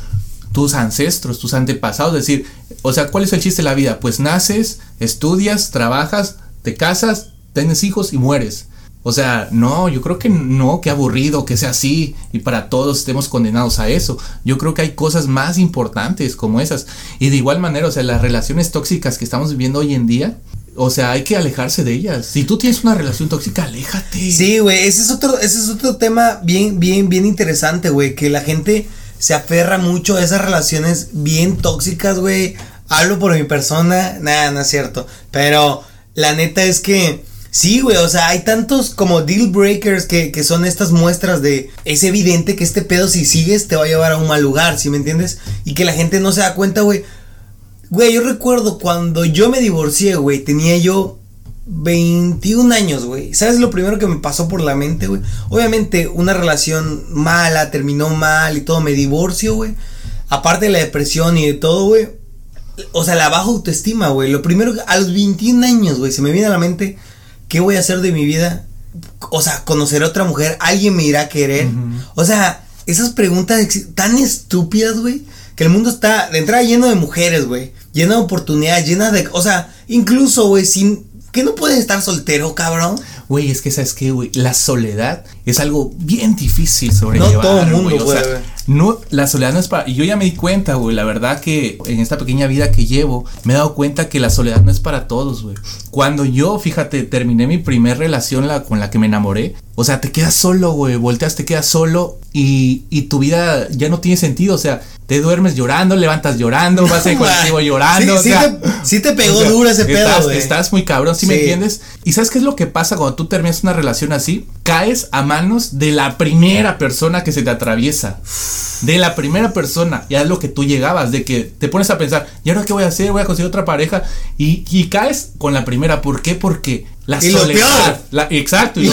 tus ancestros, tus antepasados. Es decir, o sea, ¿cuál es el chiste de la vida? Pues naces, estudias, trabajas, te casas, tienes hijos y mueres. O sea, no, yo creo que no, qué aburrido que sea así y para todos estemos condenados a eso. Yo creo que hay cosas más importantes como esas. Y de igual manera, o sea, las relaciones tóxicas que estamos viviendo hoy en día, o sea, hay que alejarse de ellas. Si tú tienes una relación tóxica, aléjate. Sí, güey, ese es otro, ese es otro tema bien, bien, bien interesante, güey, que la gente se aferra mucho a esas relaciones bien tóxicas, güey. Hablo por mi persona, nada, no es cierto. Pero la neta es que Sí, güey, o sea, hay tantos como deal breakers que, que, son estas muestras de es evidente que este pedo si sigues te va a llevar a un mal lugar, ¿sí me entiendes? Y que la gente no se da cuenta, güey. Güey, yo recuerdo cuando yo me divorcié, güey, tenía yo 21 años, güey. ¿Sabes lo primero que me pasó por la mente, güey? Obviamente una relación mala, terminó mal y todo, me divorcio, güey. Aparte de la depresión y de todo, güey. O sea, la baja autoestima, güey. Lo primero, a los 21 años, güey, se me viene a la mente ¿qué voy a hacer de mi vida? O sea, conocer a otra mujer, alguien me irá a querer. O sea, esas preguntas tan estúpidas, güey, que el mundo está de entrada lleno de mujeres, güey, lleno de oportunidades, llena de, o sea, incluso, güey, sin que no puedes estar soltero, cabrón. Güey, es que sabes qué, güey, la soledad es algo bien difícil sobrellevar. No todo el mundo, güey. no, la soledad no es para. Y yo ya me di cuenta, güey. La verdad que en esta pequeña vida que llevo, me he dado cuenta que la soledad no es para todos, güey. Cuando yo, fíjate, terminé mi primer relación la, con la que me enamoré. O sea, te quedas solo, güey. Volteas, te quedas solo y, y tu vida ya no tiene sentido. O sea, te duermes llorando, levantas llorando, vas en colectivo llorando. Sí, sí, te, pegó duro ese pedo, güey. Estás muy cabrón, ¿sí, me entiendes? ¿Y sabes qué es lo que pasa cuando tú terminas una relación así? Caes a manos de la primera persona que se te atraviesa. De la primera persona. Ya es lo que tú llegabas, de que te pones a pensar, ¿y ahora qué voy a hacer? Voy a conseguir otra pareja. Y, y caes con la primera. ¿Por qué? Porque la soledad. La, exacto. Y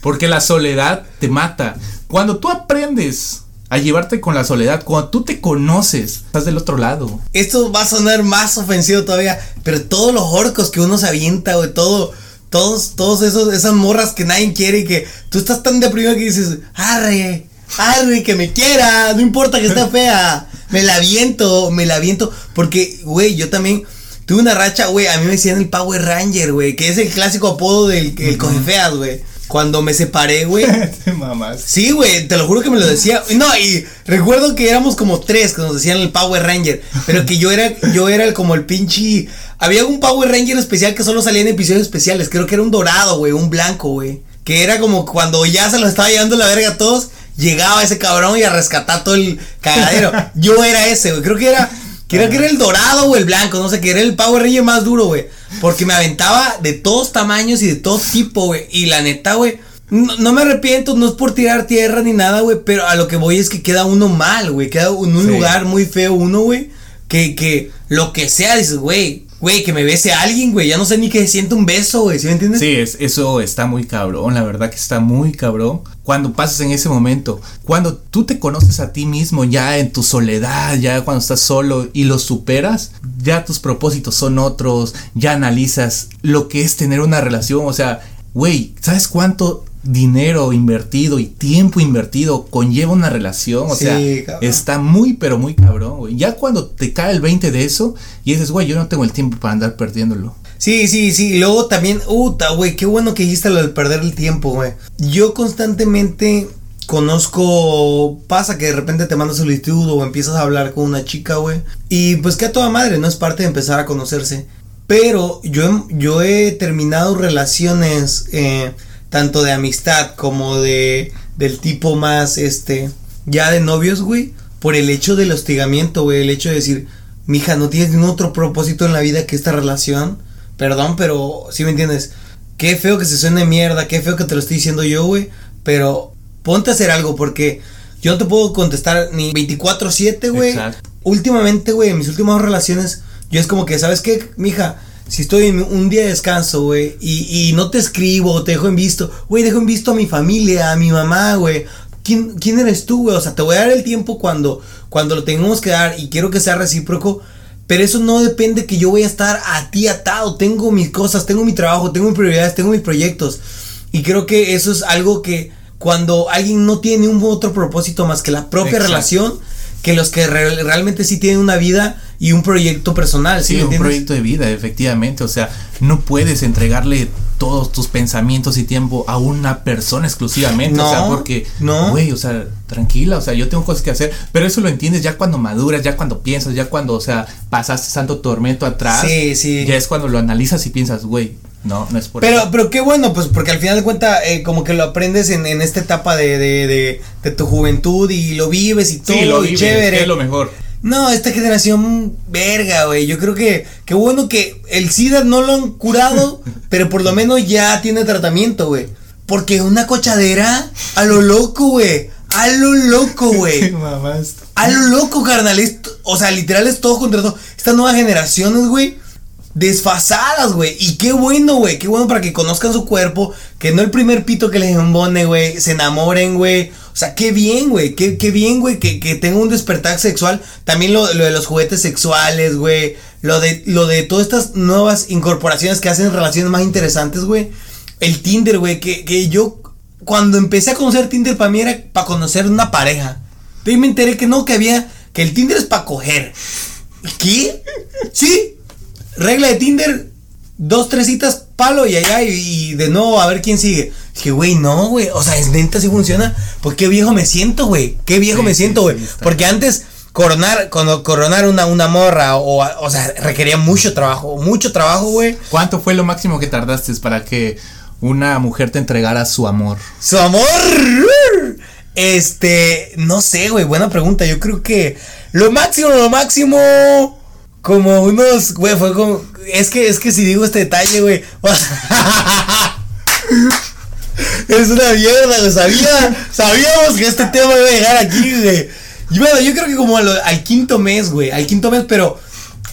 porque la soledad te mata. Cuando tú aprendes a llevarte con la soledad, cuando tú te conoces, estás del otro lado. Esto va a sonar más ofensivo todavía, pero todos los orcos que uno se avienta, güey, todo, todos, todos esos, esas morras que nadie quiere y que tú estás tan deprimido que dices, arre, arre, que me quiera, no importa que esté fea, me la aviento, me la aviento, porque, güey, yo también tuve una racha, güey, a mí me decían el Power Ranger, güey, que es el clásico apodo del el feas, güey. Cuando me separé, güey. sí, güey, te lo juro que me lo decía. No, y recuerdo que éramos como tres que nos decían el Power Ranger. Pero que yo era, yo era como el pinche. Había un Power Ranger especial que solo salía en episodios especiales. Creo que era un dorado, güey, un blanco, güey. Que era como cuando ya se lo estaba llevando la verga a todos. Llegaba ese cabrón y a rescatar todo el cagadero. yo era ese, güey. Creo que era. Creo que era el dorado o el blanco, no sé, que era el Power Ranger más duro, güey. Porque me aventaba de todos tamaños y de todo tipo, güey. Y la neta, güey. No, me arrepiento, no es por tirar tierra ni nada, güey. Pero a lo que voy es que queda uno mal, güey. Queda en un lugar muy feo uno, güey. Que, que lo que sea, dices, güey, güey, que me bese a alguien, güey. Ya no sé ni que siente un beso, güey. ¿Sí me entiendes? Sí, es, eso está muy cabrón. La verdad que está muy cabrón. Cuando pasas en ese momento, cuando tú te conoces a ti mismo ya en tu soledad, ya cuando estás solo y lo superas, ya tus propósitos son otros. Ya analizas lo que es tener una relación. O sea, güey, ¿sabes cuánto dinero invertido y tiempo invertido conlleva una relación, o sea, está muy pero muy cabrón, güey. Ya cuando te cae el 20 de eso y dices, güey, yo no tengo el tiempo para andar perdiéndolo. Sí, sí, sí, luego también, uta, güey, qué bueno que dijiste lo de perder el tiempo, güey. Yo constantemente conozco, pasa que de repente te mandas solicitud o empiezas a hablar con una chica, güey. Y pues que a toda madre, no es parte de empezar a conocerse. Pero yo, yo he terminado relaciones eh, tanto de amistad como de del tipo más este ya de novios, güey, por el hecho del hostigamiento, güey, el hecho de decir, "Mija, no tienes ningún otro propósito en la vida que esta relación." Perdón, pero si me entiendes. Qué feo que se suene mierda, qué feo que te lo estoy diciendo yo, güey, pero ponte a hacer algo porque yo no te puedo contestar ni 24/7, güey. Últimamente, güey, en mis últimas relaciones yo es como que, ¿sabes qué, mija? si estoy en un día de descanso, güey, y, y, no te escribo, te dejo en visto, güey, dejo en visto a mi familia, a mi mamá, güey. ¿Quién, ¿Quién eres tú, güey? O sea, te voy a dar el tiempo cuando, cuando lo tengamos que dar y quiero que sea recíproco. Pero eso no depende que yo voy a estar a ti atado. Tengo mis cosas, tengo mi trabajo, tengo mis prioridades, tengo mis proyectos. Y creo que eso es algo que cuando alguien no tiene un otro propósito más que la propia relación, que los que realmente sí tienen una vida y un proyecto personal. Sí, un proyecto de vida, efectivamente. O sea, no puedes entregarle todos tus pensamientos y tiempo a una persona exclusivamente. No, o sea, porque, no. güey, o sea, tranquila, o sea, yo tengo cosas que hacer. Pero eso lo entiendes ya cuando maduras, ya cuando piensas, ya cuando, o sea, pasaste santo tormento atrás. Sí, sí. Ya es cuando lo analizas y piensas, güey, no, no es por pero, Pero qué bueno, pues porque al final de cuentas, eh, como que lo aprendes en, en esta etapa de, de, de, de, tu juventud y lo vives y todo, sí, lo vives, chévere. es lo mejor. No, esta generación, verga, güey. Yo creo que, qué bueno que el SIDA no lo han curado, pero por lo menos ya tiene tratamiento, güey. Porque una cochadera, a lo loco, güey. A lo loco, güey. a lo loco, carnal. o sea, literal es todo contra todo. Estas nuevas generaciones, güey desfasadas, güey. Y qué bueno, güey. Qué bueno para que conozcan su cuerpo. Que no el primer pito que les embone, güey. Se enamoren, güey. O sea, qué bien, güey. Qué, bien, güey. Que, que un despertar sexual. También lo, de los juguetes sexuales, güey. Lo de, lo de todas estas nuevas incorporaciones que hacen relaciones más interesantes, güey. El Tinder, güey. Que, que yo, cuando empecé a conocer Tinder, para mí era para conocer una pareja. Y me enteré que no, que había. Que el Tinder es para coger. ¿Qué? Sí, regla de Tinder, dos, tres citas, palo y allá, y, de nuevo a ver quién sigue. Dije, güey, no, güey. O sea, es neta si funciona. Pues qué viejo me siento, güey. Qué viejo me siento, güey. Porque antes, coronar, cuando coronar una, una morra, o, o sea, requería mucho trabajo, mucho trabajo, güey. ¿Cuánto fue lo máximo que tardaste para que una mujer te entregara su amor? ¡Su amor! Este, no sé, güey, buena pregunta. Yo creo que lo máximo, lo máximo como unos, güey, fue como, es que, es que si digo este detalle, güey, es una mierda, güey, sabía, sabíamos que este tema iba a llegar aquí, güey. Y bueno, yo creo que como al, quinto mes, güey, al quinto mes, pero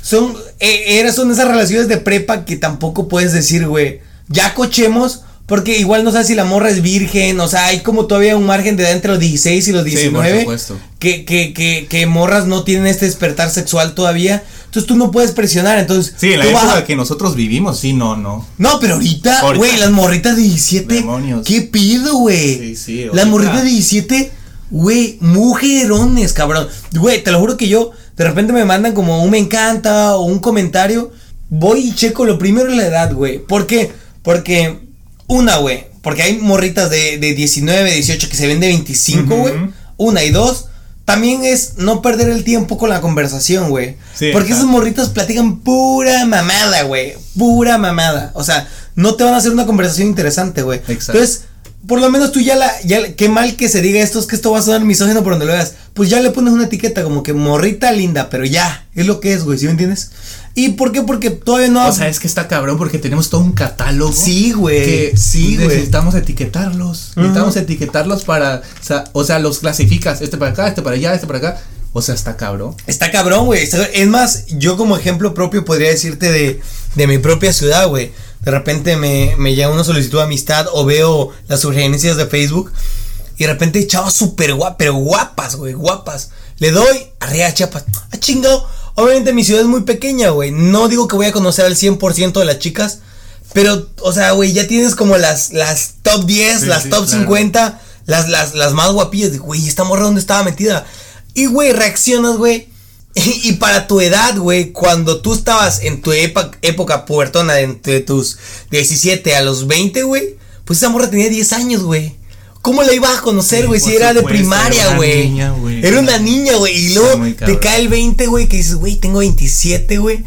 son, e, son esas relaciones de prepa que tampoco puedes decir, güey, ya cochemos, Porque igual no sabes si la morra es virgen, o sea, hay como todavía un margen de edad entre los 16 y los 19. Sí, por supuesto. Que, que, que, que morras no tienen este despertar sexual todavía. Entonces tú no puedes presionar, entonces... Sí, la época que nosotros vivimos, sí, no, no. No, pero ahorita, güey, las morritas de 17... Demonios. ¿Qué pido, güey? Sí, sí. Las morritas de 17, güey, mujerones, cabrón. Güey, te lo juro que yo, de repente me mandan como un me encanta o un comentario. Voy y checo lo primero en la edad, güey. ¿Por qué? Porque, una, güey, porque hay morritas de, de 19, 18 que se ven de 25, güey. Una y dos también es no perder el tiempo con la conversación, güey. Porque esos morritos platican pura mamada, güey. Pura mamada. O sea, no te van a hacer una conversación interesante, güey. Entonces, por lo menos tú ya la, ya, qué mal que se diga esto, es que esto va a sonar misógino por donde lo veas. Pues ya le pones una etiqueta como que morrita linda, pero ya, es lo que es, güey, ¿sí me entiendes? ¿Y por qué? Porque todavía no. O sea, es que está cabrón porque tenemos todo un catálogo. Sí, güey. Que sí, güey. Necesitamos etiquetarlos. Necesitamos etiquetarlos para. O sea, o sea, los clasificas. Este para acá, este para allá, este para acá. O sea, está cabrón. Está cabrón, güey. Es más, yo como ejemplo propio podría decirte de, de mi propia ciudad, güey. De repente me, me llega una solicitud de amistad o veo las sugerencias de Facebook. Y de repente chavas súper guapas, pero guapas, güey, guapas. Le doy, arriba chapas. Ah, chingado Obviamente mi ciudad es muy pequeña, güey. No digo que voy a conocer al 100% de las chicas. Pero, o sea, güey, ya tienes como las, las top 10, las top 50, las, las, las más guapillas. Güey, esta morra dónde estaba metida. Y, güey, reaccionas, güey. Y, para tu edad, güey, cuando tú estabas en tu época puertona, entre tus 17 a los 20, güey, pues esa morra tenía 10 años, güey. ¿Cómo la ibas a conocer, güey? si era de primaria, güey. Era una niña, güey. Y luego te cae el 20, güey, que dices, güey, tengo 27, güey.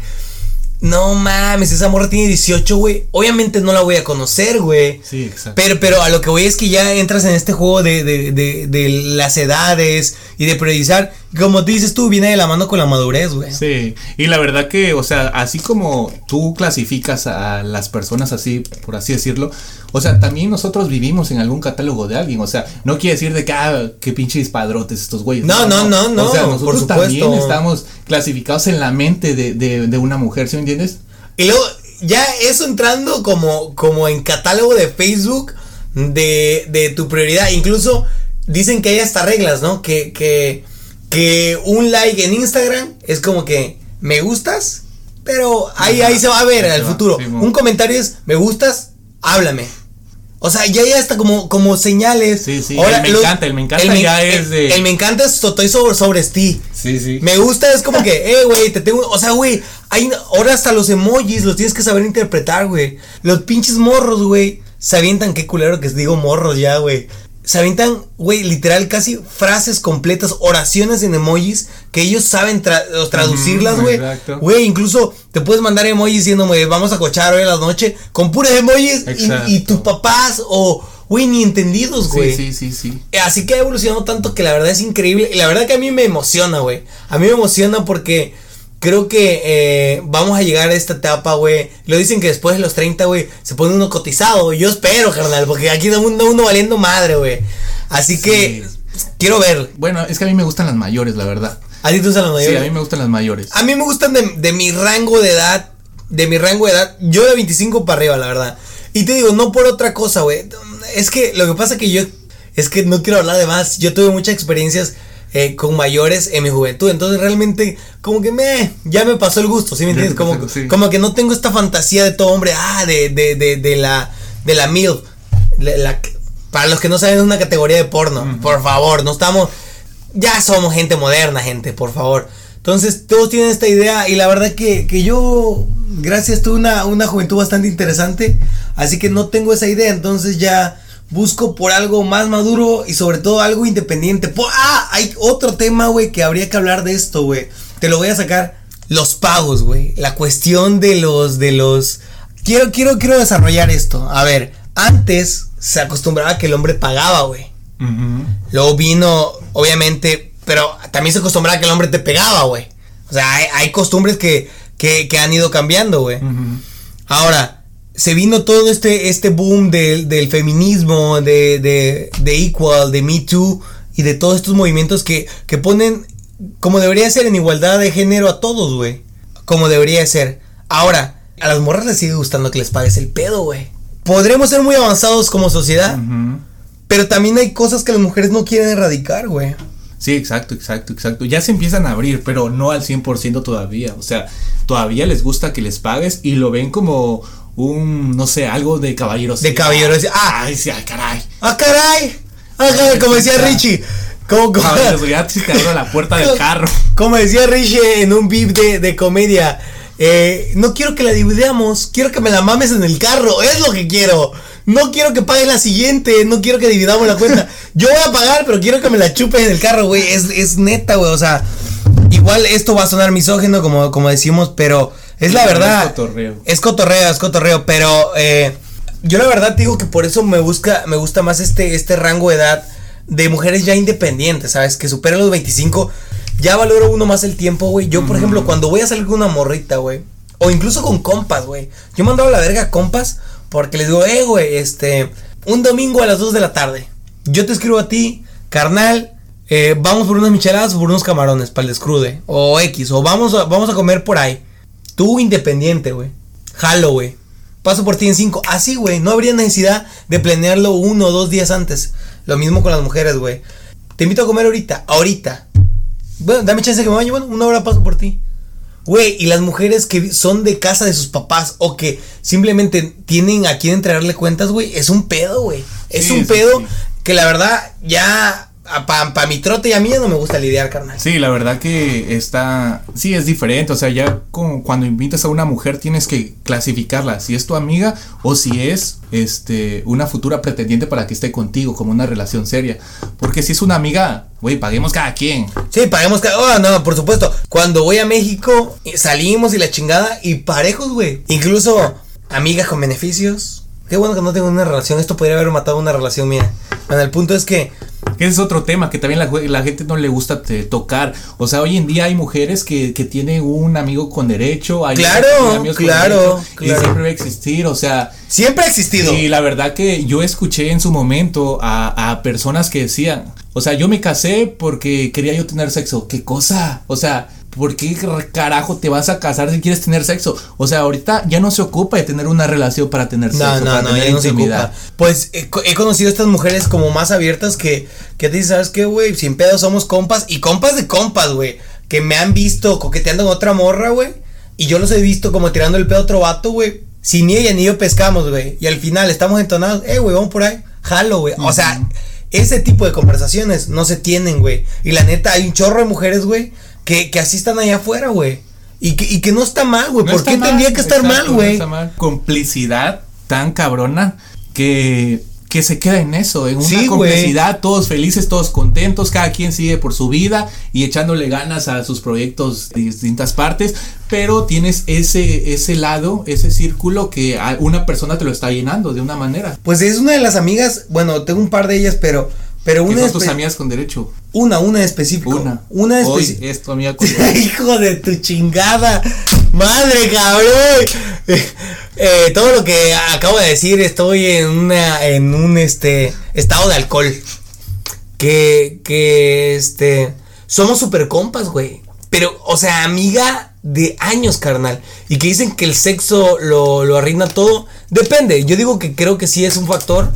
No mames, esa morra tiene 18, güey. Obviamente no la voy a conocer, güey. Sí, exacto. Pero, pero a lo que voy es que ya entras en este juego de, de, de, de las edades y de priorizar. Como tú dices tú, viene de la mano con la madurez, güey. Sí, y la verdad que, o sea, así como tú clasificas a las personas así, por así decirlo, o sea, también nosotros vivimos en algún catálogo de alguien. O sea, no quiere decir de que, ah, qué pinches padrotes estos güeyes. No, no, no, no. O sea, nosotros también estamos clasificados en la mente de, de, de una mujer, ¿sí me entiendes? Y luego, ya eso entrando como, como en catálogo de Facebook de, de tu prioridad. Incluso dicen que hay hasta reglas, ¿no? Que, que, que un like en Instagram es como que me gustas, pero ahí, ahí se va a ver en el futuro. un comentario es me gustas, háblame. O sea, ya hay hasta como, como señales. Sí, sí. el me encanta, el me encanta ya es de. El, me encanta es estoy sobre, sobre ti. Sí, sí. Me gusta es como que, eh, güey, te tengo. O sea, güey, hay ahora hasta los emojis los tienes que saber interpretar, güey. Los pinches morros, güey. Se avientan, qué culero que digo morros ya, güey se avientan, güey, literal casi frases completas, oraciones en emojis que ellos saben traducirlas, güey. Güey, incluso te puedes mandar emojis diciendo, vamos a cochar hoy a la noche con puras emojis y, tus papás o, güey, ni entendidos, güey. Sí, sí, sí, sí. Así que ha evolucionado tanto que la verdad es increíble. Y la verdad que a mí me emociona, güey. A mí me emociona porque creo que eh, vamos a llegar a esta etapa, güey. Lo dicen que después de los 30, güey, se pone uno cotizado. Yo espero, carnal, porque aquí da uno, uno valiendo madre, güey. Así que quiero ver. Bueno, es que a mí me gustan las mayores, la verdad. ¿A ti te gustan las mayores? Sí, a mí me gustan las mayores. A mí me gustan de, de mi rango de edad. De mi rango de edad. Yo de 25 para arriba, la verdad. Y te digo, no por otra cosa, güey. Es que lo que pasa que yo. Es que no quiero hablar de más. Yo tuve muchas experiencias eh, con mayores en mi juventud. Entonces realmente como que me, ya me pasó el gusto, ¿sí me entiendes? Como, como que no tengo esta fantasía de todo hombre, ah, de, de, de, de la, de la MILF. La, para los que no saben es una categoría de porno, por favor, no estamos, ya somos gente moderna, gente, por favor. Entonces todos tienen esta idea y la verdad que, que yo, gracias, tuve una, una juventud bastante interesante, así que no tengo esa idea, entonces ya busco por algo más maduro y sobre todo algo independiente. ah, hay otro tema, güey, que habría que hablar de esto, güey. Te lo voy a sacar. Los pagos, güey. La cuestión de los, de los... Quiero, quiero, quiero desarrollar esto. A ver, antes se acostumbraba que el hombre pagaba, güey. Luego vino, obviamente, pero también se acostumbraba que el hombre te pegaba, güey. O sea, hay, costumbres que, que, que, han ido cambiando, güey. Ahora, se vino todo este, este boom del, feminismo, de, de, de, Equal, de Me Too y de todos estos movimientos que, que ponen como debería ser en igualdad de género a todos, güey. Como debería ser. Ahora, a las morras les sigue gustando que les pagues el pedo, güey. podremos ser muy avanzados como sociedad, pero también hay cosas que las mujeres no quieren erradicar, güey. Sí, exacto, exacto, exacto. Ya se empiezan a abrir, pero no al 100% todavía. O sea, todavía les gusta que les pagues y lo ven como un, no sé, algo de caballeros. De caballeros. Ah, ay, sí, caray. Ah, caray. Ah, caray, como decía Richie. Como, como, te abro la puerta del carro. Como decía Richie en un beat de, de comedia. Eh, no quiero que la dividamos, quiero que me la mames en el carro, es lo que quiero. No quiero que pagues la siguiente, no quiero que dividamos la cuenta. Yo voy a pagar, pero quiero que me la chupes en el carro, güey. Es, es neta, güey. O sea, igual esto va a sonar misógeno, como, como decimos, pero es la verdad. Es cotorreo. Es cotorreo, es cotorreo, pero eh, yo la verdad digo que por eso me busca, me gusta más este, este rango de edad de mujeres ya independientes, ¿sabes? Que superan los 25. Ya valoro uno más el tiempo, güey. Yo, por ejemplo, cuando voy a salir con una morrita, güey. O incluso con compas, güey. Yo me a la verga compas porque les digo, eh, güey, este, un domingo a las 2 de la tarde. Yo te escribo a ti, carnal, eh, vamos por unas micheladas o por unos camarones para el descrude. O X, o vamos a, vamos a comer por ahí. Tú independiente, güey. Jalo, güey. Paso por ti en 5. Así, güey. No habría necesidad de planearlo uno o dos días antes. Lo mismo con las mujeres, güey. Te invito a comer ahorita. Ahorita. Bueno, dame chance que me bañe. Bueno, una hora paso por ti. Güey, y las mujeres que son de casa de sus papás o que simplemente tienen a quien entregarle cuentas, güey, es un pedo, güey. Es un pedo que la verdad ya para pa mi trote y a mí no me gusta lidiar, carnal. Sí, la verdad que está, sí, es diferente, o sea, ya como cuando invitas a una mujer tienes que clasificarla, si es tu amiga o si es, este, una futura pretendiente para que esté contigo, como una relación seria, porque si es una amiga, güey, paguemos cada quien. Sí, paguemos cada, oh, no, por supuesto, cuando voy a México, salimos y la chingada, y parejos, güey, incluso amigas con beneficios, qué bueno que no tengo una relación, esto podría haber matado una relación mía, bueno, el punto es que ese es otro tema que también la, gente no le gusta tocar. O sea, hoy en día hay mujeres que, tienen un amigo con derecho. Hay claro, claro, Y siempre va a existir, o sea. Siempre ha existido. Y la verdad que yo escuché en su momento a, a personas que decían, o sea, yo me casé porque quería yo tener sexo. ¿Qué cosa? O sea, ¿por qué carajo te vas a casar si quieres tener sexo? O sea, ahorita ya no se ocupa de tener una relación para tener sexo, no, para no, tener intimidad. Pues he, conocido a estas mujeres como más abiertas que, que te dicen, ¿sabes qué, güey? Sin pedo somos compas y compas de compas, güey. Que me han visto coqueteando con otra morra, güey. Y yo los he visto como tirando el pedo a otro vato, güey. Si ni ella ni yo pescamos, güey. Y al final estamos entonados, eh, güey, vamos por ahí. Jalo, güey. O sea, ese tipo de conversaciones no se tienen, güey. Y la neta, hay un chorro de mujeres, güey, que, que así están allá afuera, güey. Y que, y que no está mal, güey. ¿Por qué tendría que estar mal, güey? Complicidad tan cabrona que que se queda en eso, en una complicidad, todos felices, todos contentos, cada quien sigue por su vida y echándole ganas a sus proyectos de distintas partes, pero tienes ese, ese lado, ese círculo que una persona te lo está llenando de una manera. Pues es una de las amigas, bueno, tengo un par de ellas, pero pero una son tus amigas con derecho? Una, una específica. Una. Una específica. es tu amiga con Hijo de tu chingada. Madre cabrón. Eh, todo lo que acabo de decir, estoy en una, en un este estado de alcohol. Que, que este. Somos super compas, güey. Pero, o sea, amiga de años, carnal. Y que dicen que el sexo lo, lo arruina todo. Depende. Yo digo que creo que sí es un factor.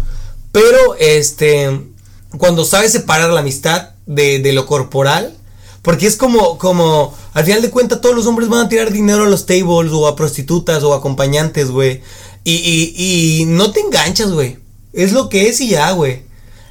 Pero, este cuando sabes separar la amistad de, de, lo corporal. Porque es como, como, al final de cuentas todos los hombres van a tirar dinero a los tables o a prostitutas o acompañantes, güey. Y, y, y, no te enganchas, güey. Es lo que es y ya, güey.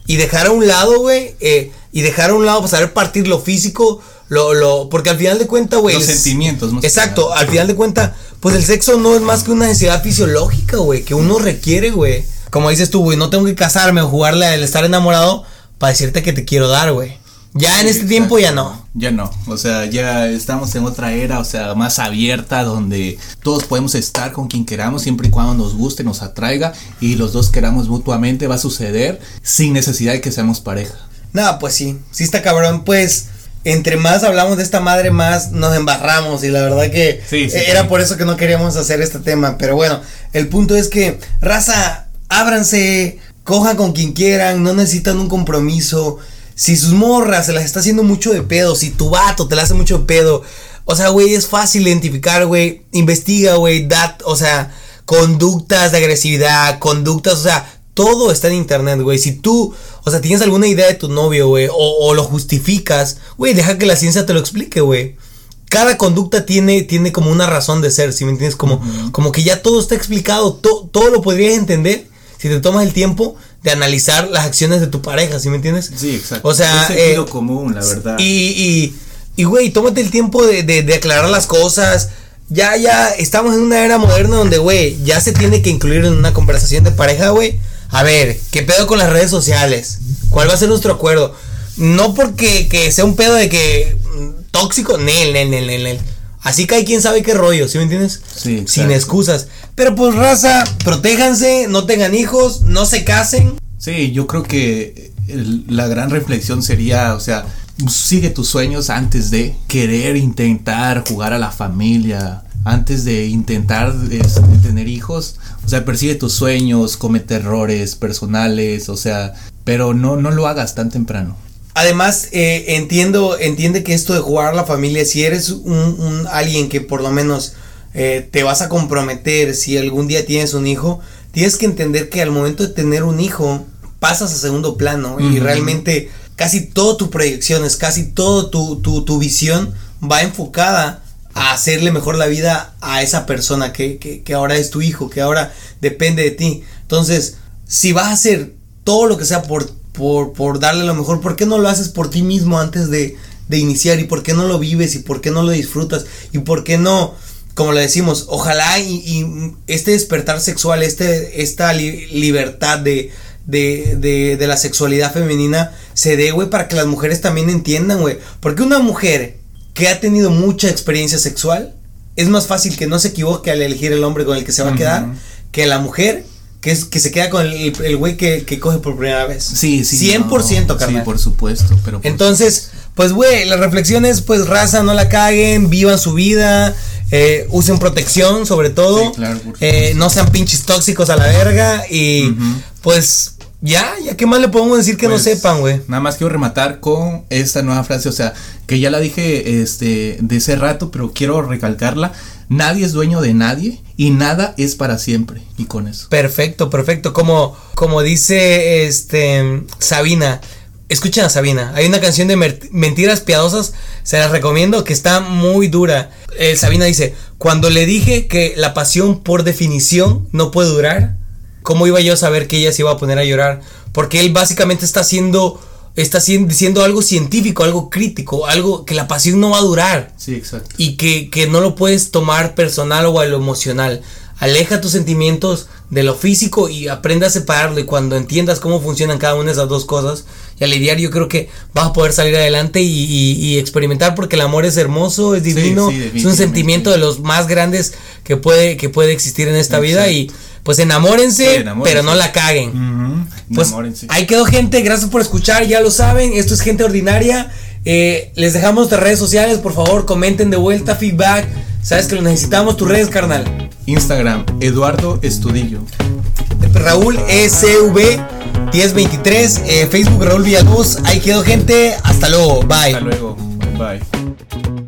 Y dejar a un lado, güey. Eh, y dejar a un lado, pues saber partir lo físico, lo, lo, porque al final de cuentas, güey. Los sentimientos, Exacto, al final de cuentas, pues el sexo no es más que una necesidad fisiológica, güey, que uno requiere, güey. Como dices tú, güey, no tengo que casarme o jugarle al estar enamorado para decirte que te quiero dar, güey. Ya en este tiempo ya no. Ya no. O sea, ya estamos en otra era, o sea, más abierta, donde todos podemos estar con quien queramos, siempre y cuando nos guste, nos atraiga y los dos queramos mutuamente, va a suceder sin necesidad de que seamos pareja. No, pues sí, sí está cabrón, pues entre más hablamos de esta madre, más nos embarramos. Y la verdad que era por eso que no queríamos hacer este tema. Pero bueno, el punto es que, raza, ábranse, cojan con quien quieran, no necesitan un compromiso. Si sus morras se las está haciendo mucho de pedo, si tu vato te la hace mucho de pedo, o sea, güey, es fácil identificar, güey, investiga, güey, dat, o sea, conductas de agresividad, conductas, o sea, todo está en internet, güey. Si tú, o sea, tienes alguna idea de tu novio, güey, o, lo justificas, güey, deja que la ciencia te lo explique, güey. Cada conducta tiene, tiene como una razón de ser, ¿sí me entiendes? Como, como que ya todo está explicado, todo lo podrías entender si te tomas el tiempo de analizar las acciones de tu pareja, ¿sí me entiendes? Sí, exacto. O sea, es sentido eh, común, la verdad. Y, y, y, güey, tómate el tiempo de, de, de aclarar las cosas ya, ya estamos en una era moderna donde, güey, ya se tiene que incluir en una conversación de pareja, güey. A ver, ¿qué pedo con las redes sociales? ¿Cuál va a ser nuestro acuerdo? No porque que sea un pedo de que mm, tóxico, nel, nel, nel, nel. Así que hay quien sabe qué rollo, ¿sí me entiendes? Sí. Sin excusas. Pero pues raza, protéjanse, no tengan hijos, no se casen. Sí, yo creo que la gran reflexión sería, o sea, sigue tus sueños antes de querer intentar jugar a la familia, antes de intentar tener hijos. O sea, persigue tus sueños, comete errores personales, o sea, pero no, no lo hagas tan temprano. Además, eh, entiendo, entiende que esto de jugar a la familia, si eres un, alguien que por lo menos eh, te vas a comprometer, si algún día tienes un hijo, tienes que entender que al momento de tener un hijo, pasas a segundo plano y realmente casi todas tus proyecciones, casi toda tu, tu, visión va enfocada a hacerle mejor la vida a esa persona que, que, ahora es tu hijo, que ahora depende de ti. Entonces, si vas a hacer todo lo que sea por, por, por darle lo mejor, ¿por qué no lo haces por ti mismo antes de, de, iniciar? ¿Y por qué no lo vives? ¿Y por qué no lo disfrutas? ¿Y por qué no, como le decimos, ojalá y, este despertar sexual, este, esta libertad de, de, de, de la sexualidad femenina se dé, güey, para que las mujeres también entiendan, güey. Porque una mujer que ha tenido mucha experiencia sexual, es más fácil que no se equivoque al elegir el hombre con el que se va a quedar, que la mujer que, es, que se queda con el güey que, que, coge por primera vez. Sí, sí. 100%, carnal. Sí, por supuesto. Pero Entonces, pues, güey, las reflexiones, pues, raza, no la caguen, vivan su vida, eh, usen protección, sobre todo. Sí, claro, eh, no sean pinches tóxicos a la verga y, pues, ya, ya, ¿qué más le podemos decir que no pues, sepan, güey? Nada más quiero rematar con esta nueva frase, o sea, que ya la dije este, de ese rato, pero quiero recalcarla. Nadie es dueño de nadie y nada es para siempre. Y con eso. Perfecto, perfecto. Como, como dice este Sabina. Escuchen a Sabina. Hay una canción de mentiras piadosas. Se las recomiendo que está muy dura. Eh, Sabina dice: Cuando le dije que la pasión por definición no puede durar ¿Cómo iba yo a saber que ella se iba a poner a llorar? Porque él básicamente está haciendo, está diciendo algo científico, algo crítico, algo que la pasión no va a durar. Sí, exacto. Y que, que no lo puedes tomar personal o a lo emocional. Aleja tus sentimientos de lo físico y aprenda a separarlo. Y cuando entiendas cómo funcionan cada una de esas dos cosas y a lidiar, yo creo que vas a poder salir adelante y, experimentar porque el amor es hermoso, es divino, es un sentimiento de los más grandes que puede, que puede existir en esta vida y pues enamórense, pero no la caguen. Pues ahí quedó gente, gracias por escuchar, ya lo saben, esto es gente ordinaria. Eh, les dejamos de redes sociales, por favor, comenten de vuelta, feedback. Sabes que lo necesitamos, tus redes, carnal. Instagram, Eduardo Estudillo. Raúl SV 1023, eh, Facebook Raúl Villaluz. Ahí quedó gente, hasta luego, bye. Hasta luego, bye.